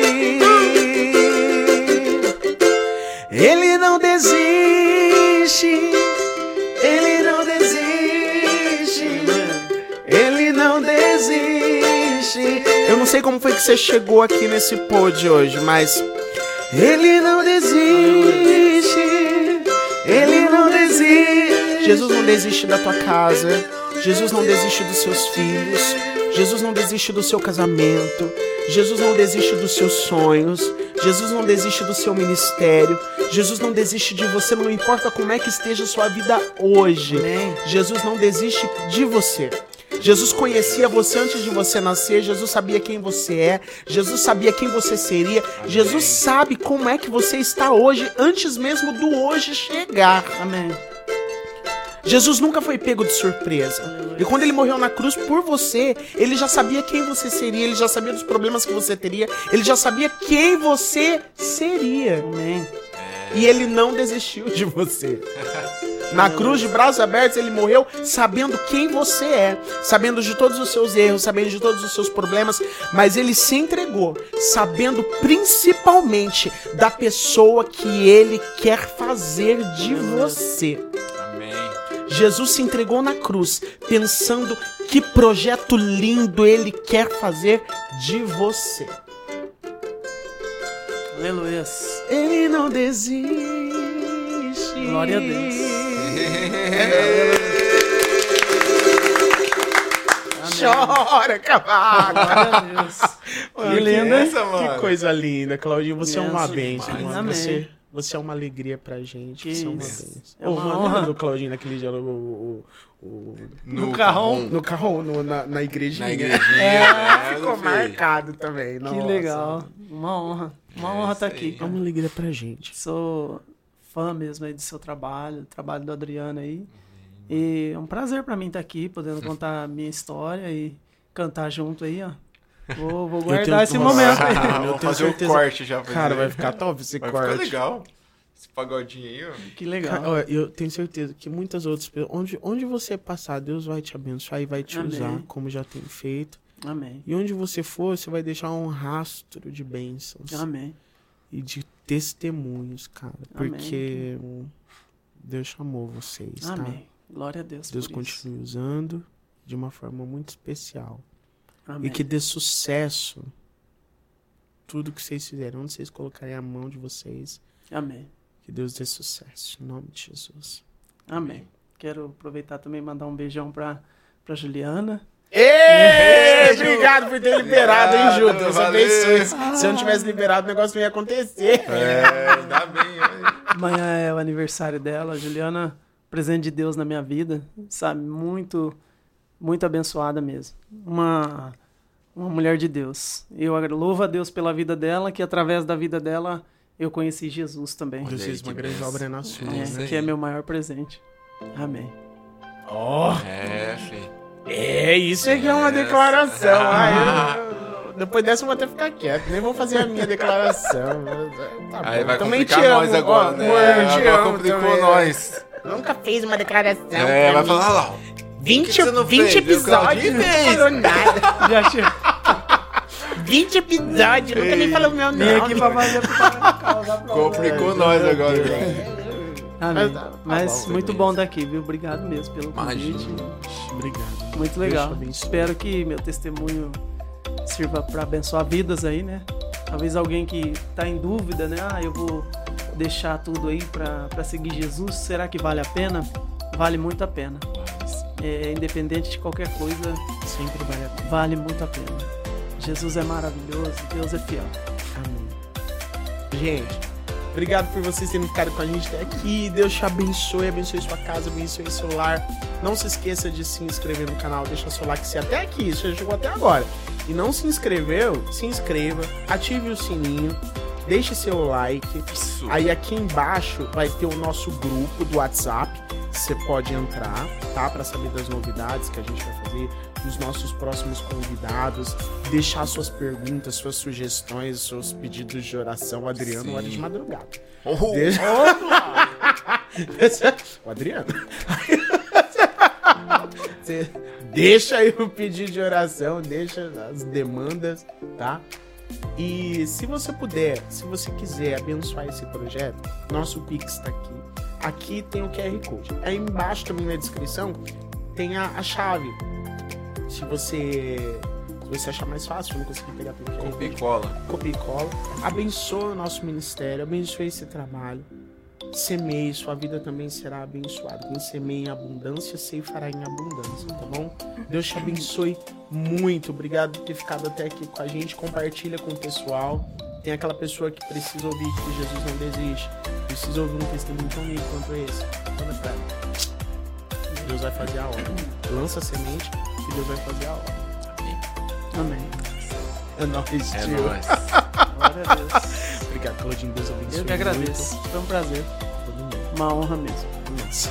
Ele não desiste. Ele não desiste. Ele não desiste. Eu não sei como foi que você chegou aqui nesse pod hoje, mas ele não desiste. Ele não desiste. Jesus não desiste da tua casa. Jesus não desiste dos seus filhos. Jesus não desiste do seu casamento. Jesus não desiste dos seus sonhos. Jesus não desiste do seu ministério. Jesus não desiste de você, não importa como é que esteja a sua vida hoje. Amém. Jesus não desiste de você. Jesus conhecia você antes de você nascer, Jesus sabia quem você é, Jesus sabia quem você seria, Jesus sabe como é que você está hoje, antes mesmo do hoje chegar. Amém. Jesus nunca foi pego de surpresa. E quando ele morreu na cruz por você, ele já sabia quem você seria, ele já sabia dos problemas que você teria, ele já sabia quem você seria. Amém. E ele não desistiu de você. Na cruz de braços abertos, ele morreu sabendo quem você é, sabendo de todos os seus erros, sabendo de todos os seus problemas, mas ele se entregou, sabendo principalmente da pessoa que ele quer fazer de você. Jesus se entregou na cruz, pensando que projeto lindo ele quer fazer de você. Aleluia. Ele não desiste. Glória a Deus. Chora, cavalo. Glória a Deus. Mano, Que lindo, hein? essa, mano? Que coisa linda, Claudinho. Você é uma Benção bênção, demais. mano. Amém. Você, você é uma alegria pra gente. Que você é uma isso. bênção. É uma honra. do Claudinho naquele dia, o, o, o- o- No carrão. no carro, no- na, na igrejinha. Na igrejinha. É, né, ficou marcado também. Que nossa. legal. Uma honra. Uma É honra isso estar aí. aqui, É uma alegria pra gente. Sou fã mesmo aí do seu trabalho, do trabalho do Adriano aí. E é um prazer pra mim estar aqui, podendo contar a minha história e cantar junto aí, ó. Vou, vou guardar esse momento aí. Eu Vamos tenho fazer certeza- o corte já. pra Cara, dizer. vai ficar top esse Vai corte. ficar legal. Esse pagodinho aí, ó. Que legal. Cara, olha, eu tenho certeza que muitas outras pessoas, onde, onde você passar, Deus vai te abençoar e vai te Amém. usar, como já tem feito. Amém. E onde você for, você vai deixar um rastro de bênçãos Amém. e de testemunhos, cara. Amém. Porque Deus chamou vocês, tá? Amém. Glória a Deus. Deus por isso. continue usando de uma forma muito especial. Amém. E que dê sucesso tudo que vocês fizeram, onde vocês colocarem a mão de vocês. Amém. Que Deus dê sucesso. Em nome de Jesus. Amém. Quero aproveitar também e mandar um beijão pra, pra Juliana. Ei, obrigado por ter liberado, hein, Ju? Deus abençoe. Se eu não tivesse liberado, o negócio não ia acontecer. É, ainda bem. Amanhã é o aniversário dela. Juliana, presente de Deus na minha vida, sabe? Muito, muito abençoada mesmo. Uma, uma mulher de Deus. Eu louvo a Deus pela vida dela, que através da vida dela eu conheci Jesus também. Olha fez aí, uma grande obra na sua. É, É aí. que é meu maior presente. Amém. Ó, É, filho. é, isso é que é uma Essa. declaração. Ah, eu- depois dessa eu vou até ficar quieto, nem vou fazer a minha declaração. Tá Aí bom. vai Também te complicar amo, nós agora, ó, né? eu te agora amo complicou também. nós. Nunca fez uma declaração. É, vai mim. falar lá, ó. 20, que você não 20 fez? Eu, episódios, não falou nada. Já chegou. 20 episódios, nunca nem falou meu nome. Vem aqui pra fazer Complicou nós agora. Amém. Mas tá- tá Mas bom, muito bom daqui, viu? Obrigado mesmo pelo Imagina. convite. Obrigado. Muito legal. Espero que meu testemunho sirva para abençoar vidas aí, né? Talvez alguém que tá em dúvida, né? Ah, eu vou deixar tudo aí para seguir Jesus. Será que vale a pena? Vale muito a pena. É, independente de qualquer coisa, Sempre vale a pena. vale muito a pena. Jesus é maravilhoso, Deus é fiel. Amém. Gente, obrigado por vocês terem ficado com a gente até aqui. Deus te abençoe, abençoe sua casa, abençoe seu lar. Não se esqueça de se inscrever no canal, deixa seu like se até aqui, você já chegou até agora. E não se inscreveu, se inscreva, ative o sininho, deixe seu like. Isso. Aí aqui embaixo vai ter o nosso grupo do WhatsApp. Você pode entrar, tá? Pra saber das novidades que a gente vai fazer, dos nossos próximos convidados, deixar suas perguntas, suas sugestões, seus pedidos de oração. O Adriano, Sim. hora de madrugada. Oh, Deixa... o Adriano. Deixa aí o pedido de oração, deixa as demandas, tá? E se você puder, se você quiser abençoar esse projeto, nosso Pix tá aqui. Aqui tem o QR Code. Aí embaixo também na descrição tem a, a chave. Se você, se você achar mais fácil, não conseguir pegar pelo QR Copia e cola. copia e cola. Abençoa o nosso ministério, abençoe esse trabalho. Semeie, sua vida também será abençoada. Quem semeia em abundância, ceifará em abundância, tá bom? Deus te abençoe muito. Obrigado por ter ficado até aqui com a gente. Compartilha com o pessoal. Tem aquela pessoa que precisa ouvir que Jesus não desiste. Precisa ouvir um testemunho tão lindo quanto esse. Manda pra ela. Deus vai fazer a obra. Lança a semente e Deus vai fazer a obra. Amém. É nóis, É tio. nóis. Glória a Deus. Obrigado, Claudinho. Deus abençoe. Eu que agradeço. Foi um prazer. muito. Todo mundo. Uma honra mesmo. Nossa.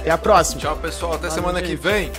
Até a próxima. Tchau, pessoal. Até Valeu, semana que gente. vem.